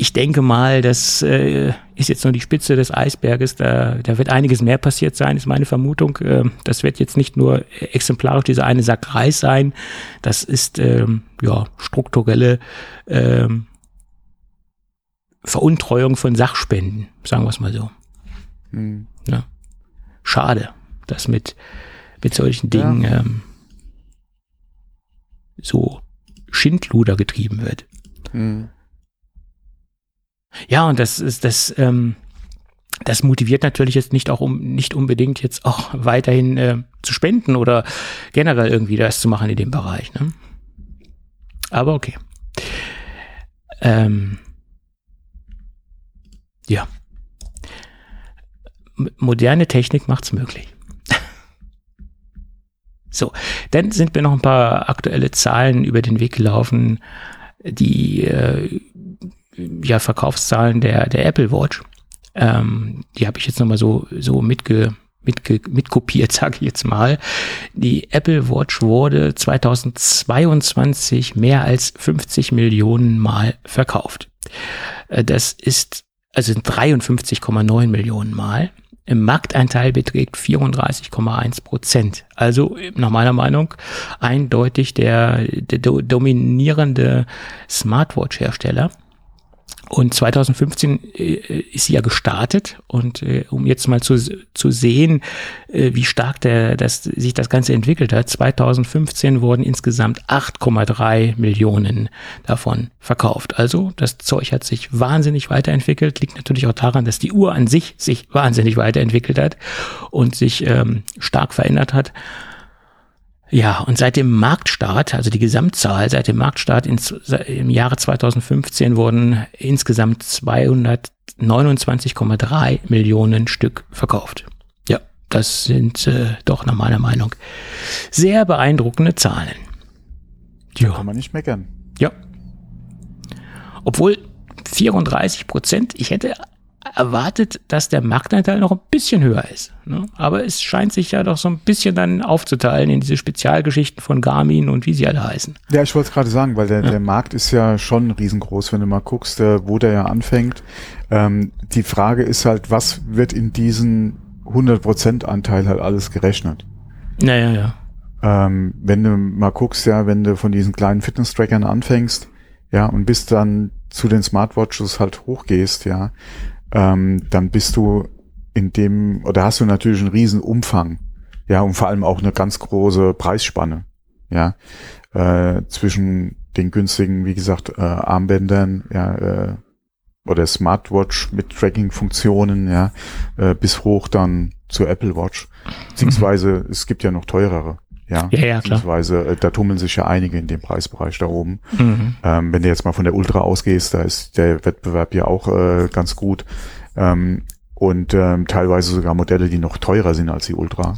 ich denke mal, das äh, ist jetzt nur die Spitze des Eisberges. Da, da wird einiges mehr passiert sein, ist meine Vermutung. Äh, das wird jetzt nicht nur exemplarisch dieser eine Sack Reis sein. Das ist ähm, ja strukturelle ähm, Veruntreuung von Sachspenden, sagen wir es mal so. Hm. Ja. Schade, dass mit, mit solchen Dingen ja. ähm, so Schindluder getrieben wird. Hm. Ja, und das ist das, ähm, das motiviert natürlich jetzt nicht auch um nicht unbedingt jetzt auch *laughs* weiterhin äh, zu spenden oder generell irgendwie das zu machen in dem Bereich. Ne? Aber okay. Ähm, ja. moderne Technik macht's möglich. *laughs* so, dann sind mir noch ein paar aktuelle Zahlen über den Weg gelaufen, die äh, ja, Verkaufszahlen der, der Apple Watch. Ähm, die habe ich jetzt nochmal so, so mitge, mitge, mitkopiert, *laughs* sage ich jetzt mal. Die Apple Watch wurde 2022 mehr als 50 Millionen Mal verkauft. Äh, das ist also 53,9 Millionen Mal. Im Markteinteil beträgt 34,1 Prozent. Also nach meiner Meinung eindeutig der, der dominierende Smartwatch-Hersteller. Und 2015 äh, ist sie ja gestartet und äh, um jetzt mal zu, zu sehen, äh, wie stark der, das, sich das Ganze entwickelt hat, 2015 wurden insgesamt 8,3 Millionen davon verkauft. Also das Zeug hat sich wahnsinnig weiterentwickelt, liegt natürlich auch daran, dass die Uhr an sich sich wahnsinnig weiterentwickelt hat und sich ähm, stark verändert hat. Ja, und seit dem Marktstart, also die Gesamtzahl, seit dem Marktstart ins, im Jahre 2015 wurden insgesamt 229,3 Millionen Stück verkauft. Ja, das sind äh, doch nach meiner Meinung sehr beeindruckende Zahlen. Ja. Kann man nicht meckern. Ja. Obwohl 34 Prozent, ich hätte erwartet, dass der Marktanteil noch ein bisschen höher ist. Ne? Aber es scheint sich ja doch so ein bisschen dann aufzuteilen in diese Spezialgeschichten von Garmin und wie sie alle heißen. Ja, ich wollte es gerade sagen, weil der, ja. der Markt ist ja schon riesengroß, wenn du mal guckst, äh, wo der ja anfängt. Ähm, die Frage ist halt, was wird in diesen 100% Anteil halt alles gerechnet? Naja, ja. Ähm, wenn du mal guckst, ja, wenn du von diesen kleinen Fitness-Trackern anfängst, ja, und bis dann zu den Smartwatches halt hochgehst, ja, ähm, dann bist du in dem, oder hast du natürlich einen riesen Umfang, ja, und vor allem auch eine ganz große Preisspanne, ja, äh, zwischen den günstigen, wie gesagt, äh, Armbändern, ja, äh, oder Smartwatch mit Tracking-Funktionen, ja, äh, bis hoch dann zur Apple Watch. Beziehungsweise es gibt ja noch teurere. Ja, ja, ja klar. Beziehungsweise äh, da tummeln sich ja einige in dem Preisbereich da oben. Mhm. Ähm, wenn du jetzt mal von der Ultra ausgehst, da ist der Wettbewerb ja auch äh, ganz gut. Ähm, und ähm, teilweise sogar Modelle, die noch teurer sind als die Ultra.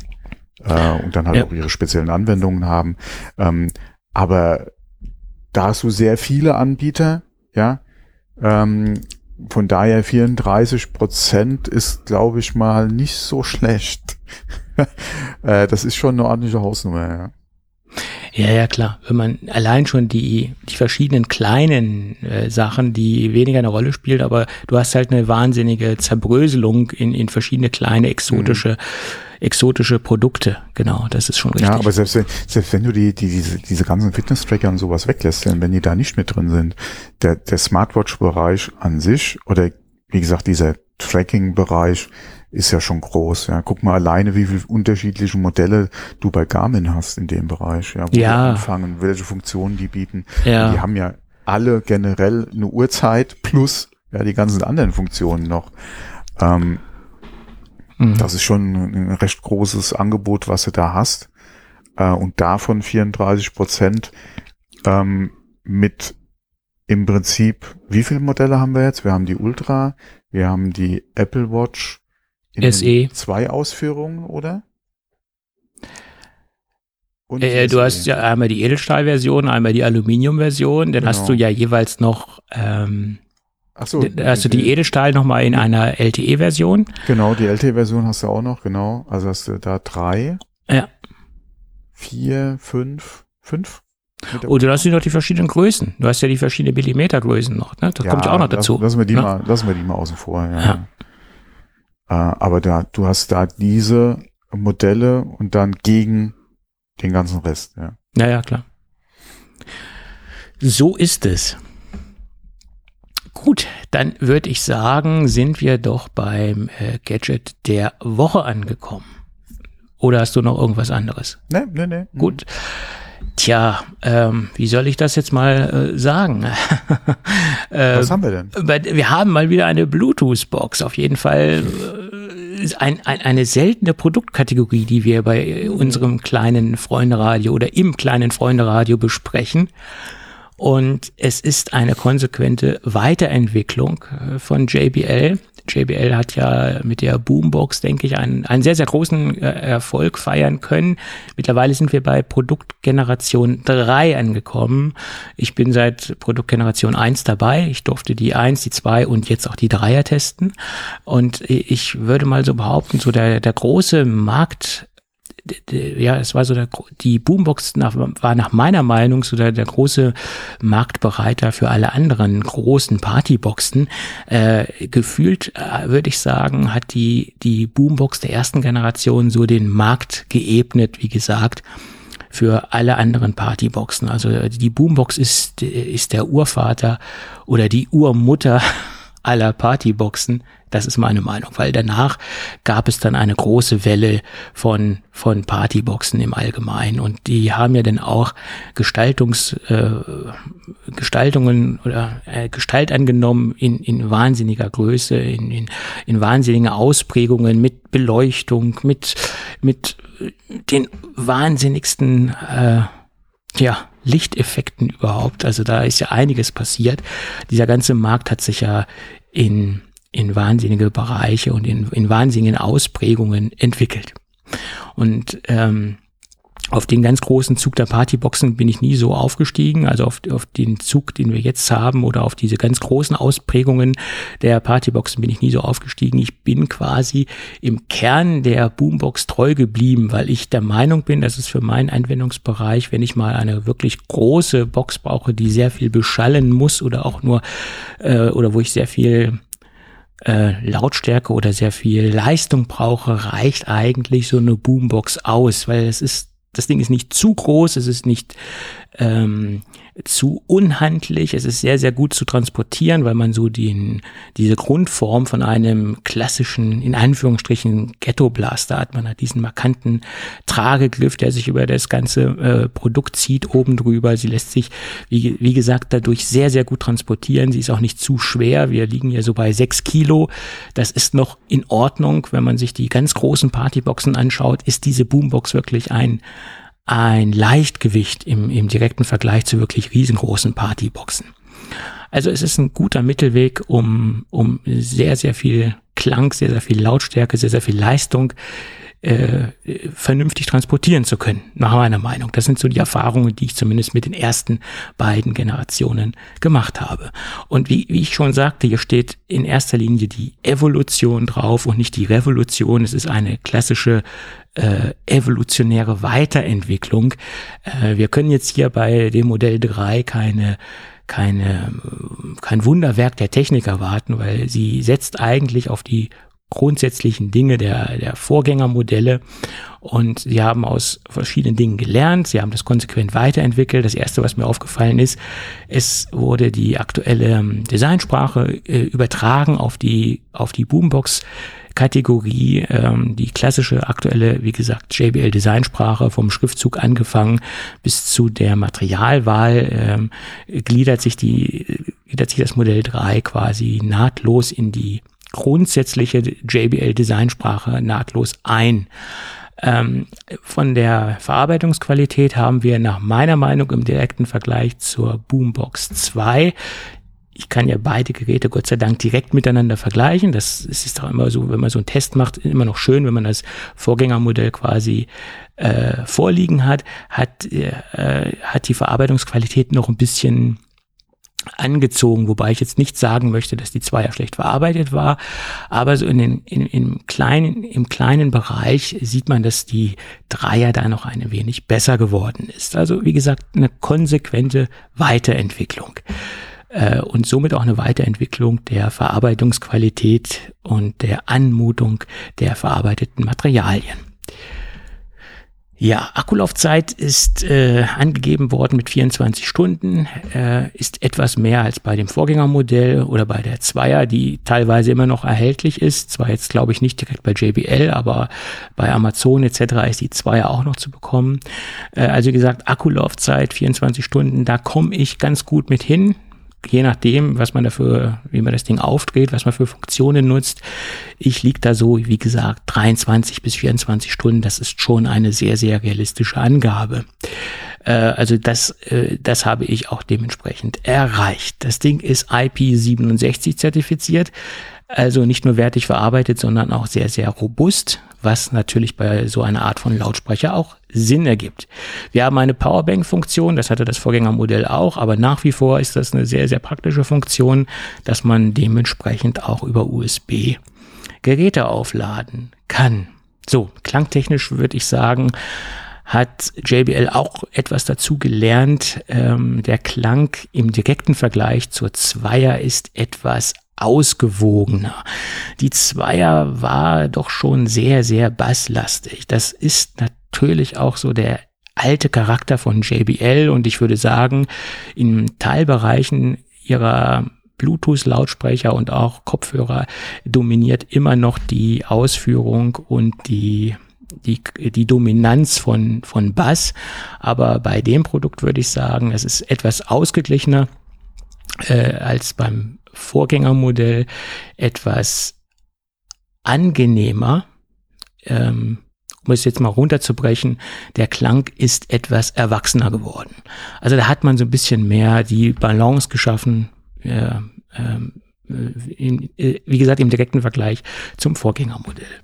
Äh, und dann halt ja. auch ihre speziellen Anwendungen haben. Ähm, aber da hast du sehr viele Anbieter, ja. Ähm, von daher 34 Prozent ist, glaube ich mal, nicht so *laughs* schlecht. *laughs* äh, das ist schon eine ordentliche Hausnummer, ja. Ja, ja, klar. Wenn man allein schon die, die verschiedenen kleinen äh, Sachen, die weniger eine Rolle spielt, aber du hast halt eine wahnsinnige Zerbröselung in, in verschiedene kleine exotische mhm exotische Produkte. Genau, das ist schon richtig. Ja, aber selbst wenn, selbst wenn du die, die, diese, diese ganzen Fitness-Tracker und sowas weglässt, denn wenn die da nicht mit drin sind, der, der Smartwatch-Bereich an sich oder wie gesagt, dieser Tracking-Bereich ist ja schon groß. Ja, guck mal alleine, wie viele unterschiedliche Modelle du bei Garmin hast in dem Bereich. Ja, wo ja. anfangen, welche Funktionen die bieten. Ja. Die haben ja alle generell eine Uhrzeit plus ja die ganzen anderen Funktionen noch. Ähm, Mhm. Das ist schon ein recht großes Angebot, was du da hast. Äh, und davon 34 Prozent ähm, mit im Prinzip, wie viele Modelle haben wir jetzt? Wir haben die Ultra, wir haben die Apple Watch in SE. zwei Ausführungen, oder? Äh, du hast ja einmal die Edelstahlversion, einmal die Aluminiumversion, dann genau. hast du ja jeweils noch ähm, Ach so, du die Edelstahl nochmal in einer LTE-Version? Genau, die LTE-Version hast du auch noch, genau. Also hast du da drei. Ja. Vier, fünf, fünf. Oder du hast noch die verschiedenen Größen. Du hast ja die verschiedenen Millimetergrößen noch, ne? Das ja, kommt ja auch noch dazu. Lassen wir die ne? mal, lassen wir die mal außen vor, ja. ja. Äh, aber da, du hast da diese Modelle und dann gegen den ganzen Rest, ja. Ja, ja, klar. So ist es. Gut, dann würde ich sagen, sind wir doch beim äh, Gadget der Woche angekommen. Oder hast du noch irgendwas anderes? Nee, nee, nee. Gut. Tja, ähm, wie soll ich das jetzt mal äh, sagen? *laughs* äh, Was haben wir denn? Wir haben mal wieder eine Bluetooth-Box. Auf jeden Fall äh, ein, ein, eine seltene Produktkategorie, die wir bei unserem kleinen Freunde-Radio oder im kleinen Freunde-Radio besprechen. Und es ist eine konsequente Weiterentwicklung äh, von JBL. JBL hat ja mit der Boombox, denke ich, einen, einen sehr, sehr großen äh, Erfolg feiern können. Mittlerweile sind wir bei Produktgeneration 3 angekommen. Ich bin seit Produktgeneration 1 dabei. Ich durfte die 1, die 2 und jetzt auch die 3er testen. Und ich würde mal so behaupten, so der, der große Markt ja, es war so der, die Boombox nach, war nach meiner Meinung so der, der große Marktbereiter für alle anderen großen Partyboxen. Äh, gefühlt, äh, würde ich sagen, hat die, die Boombox der ersten Generation so den Markt geebnet, wie gesagt für alle anderen Partyboxen. Also die Boombox ist, ist der Urvater oder die Urmutter *laughs* aller Partyboxen. Das ist meine Meinung, weil danach gab es dann eine große Welle von, von Partyboxen im Allgemeinen und die haben ja dann auch Gestaltungs, äh, Gestaltungen oder äh, Gestalt angenommen in, in wahnsinniger Größe, in, in, in wahnsinnigen Ausprägungen mit Beleuchtung, mit, mit den wahnsinnigsten, äh, ja, Lichteffekten überhaupt. Also da ist ja einiges passiert. Dieser ganze Markt hat sich ja in in wahnsinnige Bereiche und in, in wahnsinnigen Ausprägungen entwickelt. Und ähm, auf den ganz großen Zug der Partyboxen bin ich nie so aufgestiegen, also auf, auf den Zug, den wir jetzt haben oder auf diese ganz großen Ausprägungen der Partyboxen bin ich nie so aufgestiegen. Ich bin quasi im Kern der Boombox treu geblieben, weil ich der Meinung bin, dass es für meinen Anwendungsbereich, wenn ich mal eine wirklich große Box brauche, die sehr viel beschallen muss oder auch nur äh, oder wo ich sehr viel äh, Lautstärke oder sehr viel Leistung brauche, reicht eigentlich so eine Boombox aus, weil es ist das Ding ist nicht zu groß, es ist nicht ähm, zu unhandlich. Es ist sehr, sehr gut zu transportieren, weil man so den, diese Grundform von einem klassischen, in Anführungsstrichen, Ghetto-Blaster hat. Man hat diesen markanten Tragegriff, der sich über das ganze äh, Produkt zieht, oben drüber. Sie lässt sich, wie, wie gesagt, dadurch sehr, sehr gut transportieren. Sie ist auch nicht zu schwer. Wir liegen hier so bei sechs Kilo. Das ist noch in Ordnung. Wenn man sich die ganz großen Partyboxen anschaut, ist diese Boombox wirklich ein ein Leichtgewicht im, im direkten Vergleich zu wirklich riesengroßen Partyboxen. Also es ist ein guter Mittelweg, um, um sehr, sehr viel Klang, sehr, sehr viel Lautstärke, sehr, sehr viel Leistung äh, vernünftig transportieren zu können, nach meiner Meinung. Das sind so die Erfahrungen, die ich zumindest mit den ersten beiden Generationen gemacht habe. Und wie, wie ich schon sagte, hier steht in erster Linie die Evolution drauf und nicht die Revolution. Es ist eine klassische äh, evolutionäre Weiterentwicklung. Äh, wir können jetzt hier bei dem Modell 3 keine keine, kein Wunderwerk der Technik erwarten, weil sie setzt eigentlich auf die grundsätzlichen Dinge der, der Vorgängermodelle. Und sie haben aus verschiedenen Dingen gelernt, sie haben das konsequent weiterentwickelt. Das erste, was mir aufgefallen ist, es wurde die aktuelle ähm, Designsprache äh, übertragen auf die, auf die Boombox Kategorie, ähm, die klassische aktuelle, wie gesagt, JBL Designsprache vom Schriftzug angefangen bis zu der Materialwahl. Ähm, gliedert sich die gliedert sich das Modell 3 quasi nahtlos in die grundsätzliche JBL-Designsprache nahtlos ein. Ähm, von der Verarbeitungsqualität haben wir nach meiner Meinung im direkten Vergleich zur Boombox 2 ich kann ja beide Geräte Gott sei Dank direkt miteinander vergleichen. Das ist doch immer so, wenn man so einen Test macht, immer noch schön, wenn man das Vorgängermodell quasi äh, vorliegen hat, hat, äh, hat die Verarbeitungsqualität noch ein bisschen angezogen, wobei ich jetzt nicht sagen möchte, dass die Zweier schlecht verarbeitet war, aber so in den, in, im, kleinen, im kleinen Bereich sieht man, dass die Dreier da noch ein wenig besser geworden ist. Also wie gesagt, eine konsequente Weiterentwicklung äh, und somit auch eine Weiterentwicklung der Verarbeitungsqualität und der Anmutung der verarbeiteten Materialien. Ja, Akkulaufzeit ist äh, angegeben worden mit 24 Stunden, äh, ist etwas mehr als bei dem Vorgängermodell oder bei der Zweier, die teilweise immer noch erhältlich ist. Zwar jetzt glaube ich nicht direkt bei JBL, aber bei Amazon etc. ist die Zweier auch noch zu bekommen. Äh, also wie gesagt, Akkulaufzeit 24 Stunden, da komme ich ganz gut mit hin je nachdem, was man dafür, wie man das Ding aufdreht, was man für Funktionen nutzt. Ich liege da so, wie gesagt, 23 bis 24 Stunden. Das ist schon eine sehr, sehr realistische Angabe. Äh, also das, äh, das habe ich auch dementsprechend erreicht. Das Ding ist IP67 zertifiziert. Also nicht nur wertig verarbeitet, sondern auch sehr, sehr robust, was natürlich bei so einer Art von Lautsprecher auch Sinn ergibt. Wir haben eine Powerbank-Funktion, das hatte das Vorgängermodell auch, aber nach wie vor ist das eine sehr, sehr praktische Funktion, dass man dementsprechend auch über USB Geräte aufladen kann. So, klangtechnisch würde ich sagen, hat JBL auch etwas dazu gelernt. Ähm, der Klang im direkten Vergleich zur Zweier ist etwas ausgewogener. Die Zweier war doch schon sehr, sehr basslastig. Das ist natürlich auch so der alte Charakter von JBL und ich würde sagen, in Teilbereichen ihrer Bluetooth-Lautsprecher und auch Kopfhörer dominiert immer noch die Ausführung und die die, die Dominanz von, von Bass. Aber bei dem Produkt würde ich sagen, es ist etwas ausgeglichener äh, als beim Vorgängermodell etwas angenehmer. Ähm, um es jetzt mal runterzubrechen, der Klang ist etwas erwachsener geworden. Also da hat man so ein bisschen mehr die Balance geschaffen, äh, äh, in, äh, wie gesagt, im direkten Vergleich zum Vorgängermodell.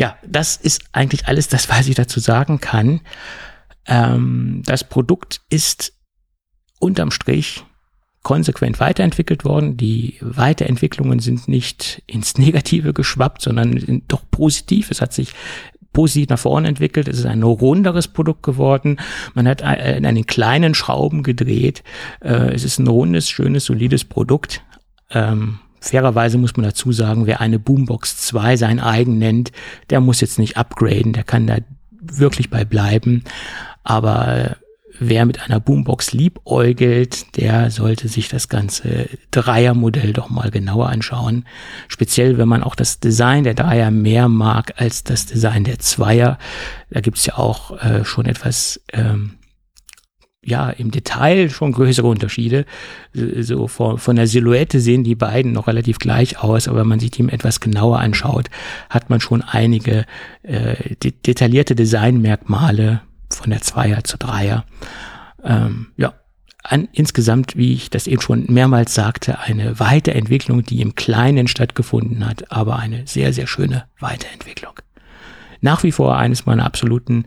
Ja, das ist eigentlich alles das, was ich dazu sagen kann. Ähm, das Produkt ist unterm Strich konsequent weiterentwickelt worden. Die Weiterentwicklungen sind nicht ins Negative geschwappt, sondern doch positiv. Es hat sich positiv nach vorne entwickelt. Es ist ein runderes Produkt geworden. Man hat an einen kleinen Schrauben gedreht. Äh, es ist ein rundes, schönes, solides Produkt. Ähm, fairerweise muss man dazu sagen, wer eine Boombox 2 sein eigen nennt, der muss jetzt nicht upgraden, der kann da wirklich bei bleiben. Aber wer mit einer Boombox liebäugelt, der sollte sich das ganze Dreiermodell doch mal genauer anschauen. Speziell, wenn man auch das Design der Dreier mehr mag als das Design der Zweier. Da gibt's ja auch äh, schon etwas ähm, ja, im Detail schon größere Unterschiede. So von, von der Silhouette sehen die beiden noch relativ gleich aus, aber wenn man sich die etwas genauer anschaut, hat man schon einige äh, de detaillierte Designmerkmale von der Zweier zu Dreier. Ähm, ja, an, insgesamt, wie ich das eben schon mehrmals sagte, eine Weiterentwicklung, die im Kleinen stattgefunden hat, aber eine sehr, sehr schöne Weiterentwicklung. Nach wie vor eines meiner absoluten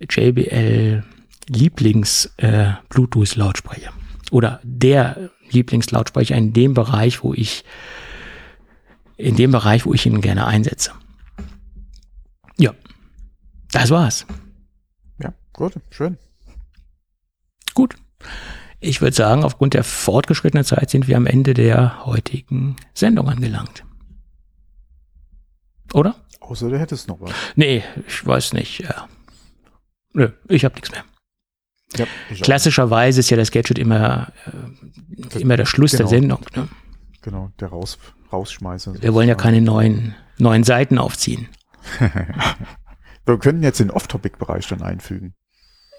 JBL Lieblings-Bluetooth-Lautsprecher. Äh, Oder der Lieblingslautsprecher in dem Bereich, wo ich in dem Bereich, wo ich ihn gerne einsetze. Ja, das war's. Ja, gut, schön. Gut. Ich würde sagen, aufgrund der fortgeschrittenen Zeit sind wir am Ende der heutigen Sendung angelangt. Oder? Außer du hättest noch was. Nee, ich weiß nicht. Ja. Nö, ich habe nichts mehr. Ja, Klassischerweise ist ja das Gadget immer, äh, immer der Schluss genau, der Sendung. Ne? Genau, der Raus, Rausschmeißer. Wir wollen ja keine neuen, neuen Seiten aufziehen. *laughs* Wir können jetzt den Off-Topic-Bereich dann einfügen.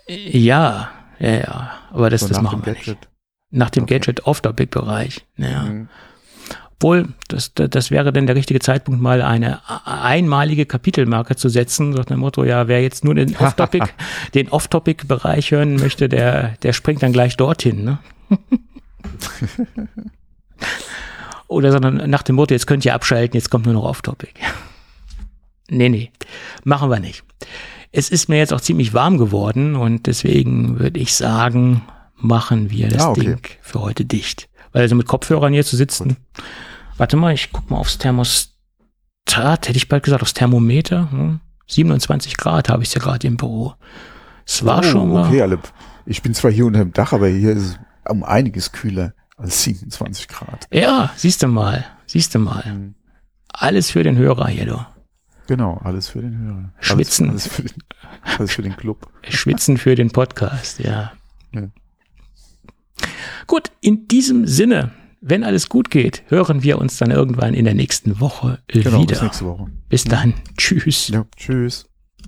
Ja, ja, ja. Aber das, so das machen wir Gadget. nicht. Nach dem okay. Gadget Off-Topic-Bereich. Ja. Mhm. Obwohl, das, das wäre dann der richtige Zeitpunkt, mal eine einmalige Kapitelmarke zu setzen, nach dem Motto, ja, wer jetzt nur den *laughs* Off-Topic, den Off-Topic-Bereich hören möchte, der, der springt dann gleich dorthin, ne? *laughs* Oder sondern nach dem Motto, jetzt könnt ihr abschalten, jetzt kommt nur noch Off-Topic. nee, nee, machen wir nicht. Es ist mir jetzt auch ziemlich warm geworden und deswegen würde ich sagen, machen wir das ah, okay. Ding für heute dicht. Weil also mit Kopfhörern hier zu sitzen, Gut. Warte mal, ich guck mal aufs Thermostat, hätte ich bald gesagt, aufs Thermometer. Hm? 27 Grad habe ich ja gerade im Büro. Es war oh, schon mal. Okay, alle. Ich bin zwar hier unter dem Dach, aber hier ist es um einiges kühler als 27 Grad. Ja, siehst du mal, siehst du mal. Mhm. Alles für den Hörer hier, du. Genau, alles für den Hörer. Schwitzen. Alles, alles, für, den, alles für den Club. Schwitzen für den Podcast, ja. ja. Gut, in diesem Sinne wenn alles gut geht, hören wir uns dann irgendwann in der nächsten Woche genau, wieder. Bis nächste Woche. Bis dann. Tschüss. Ja, tschüss.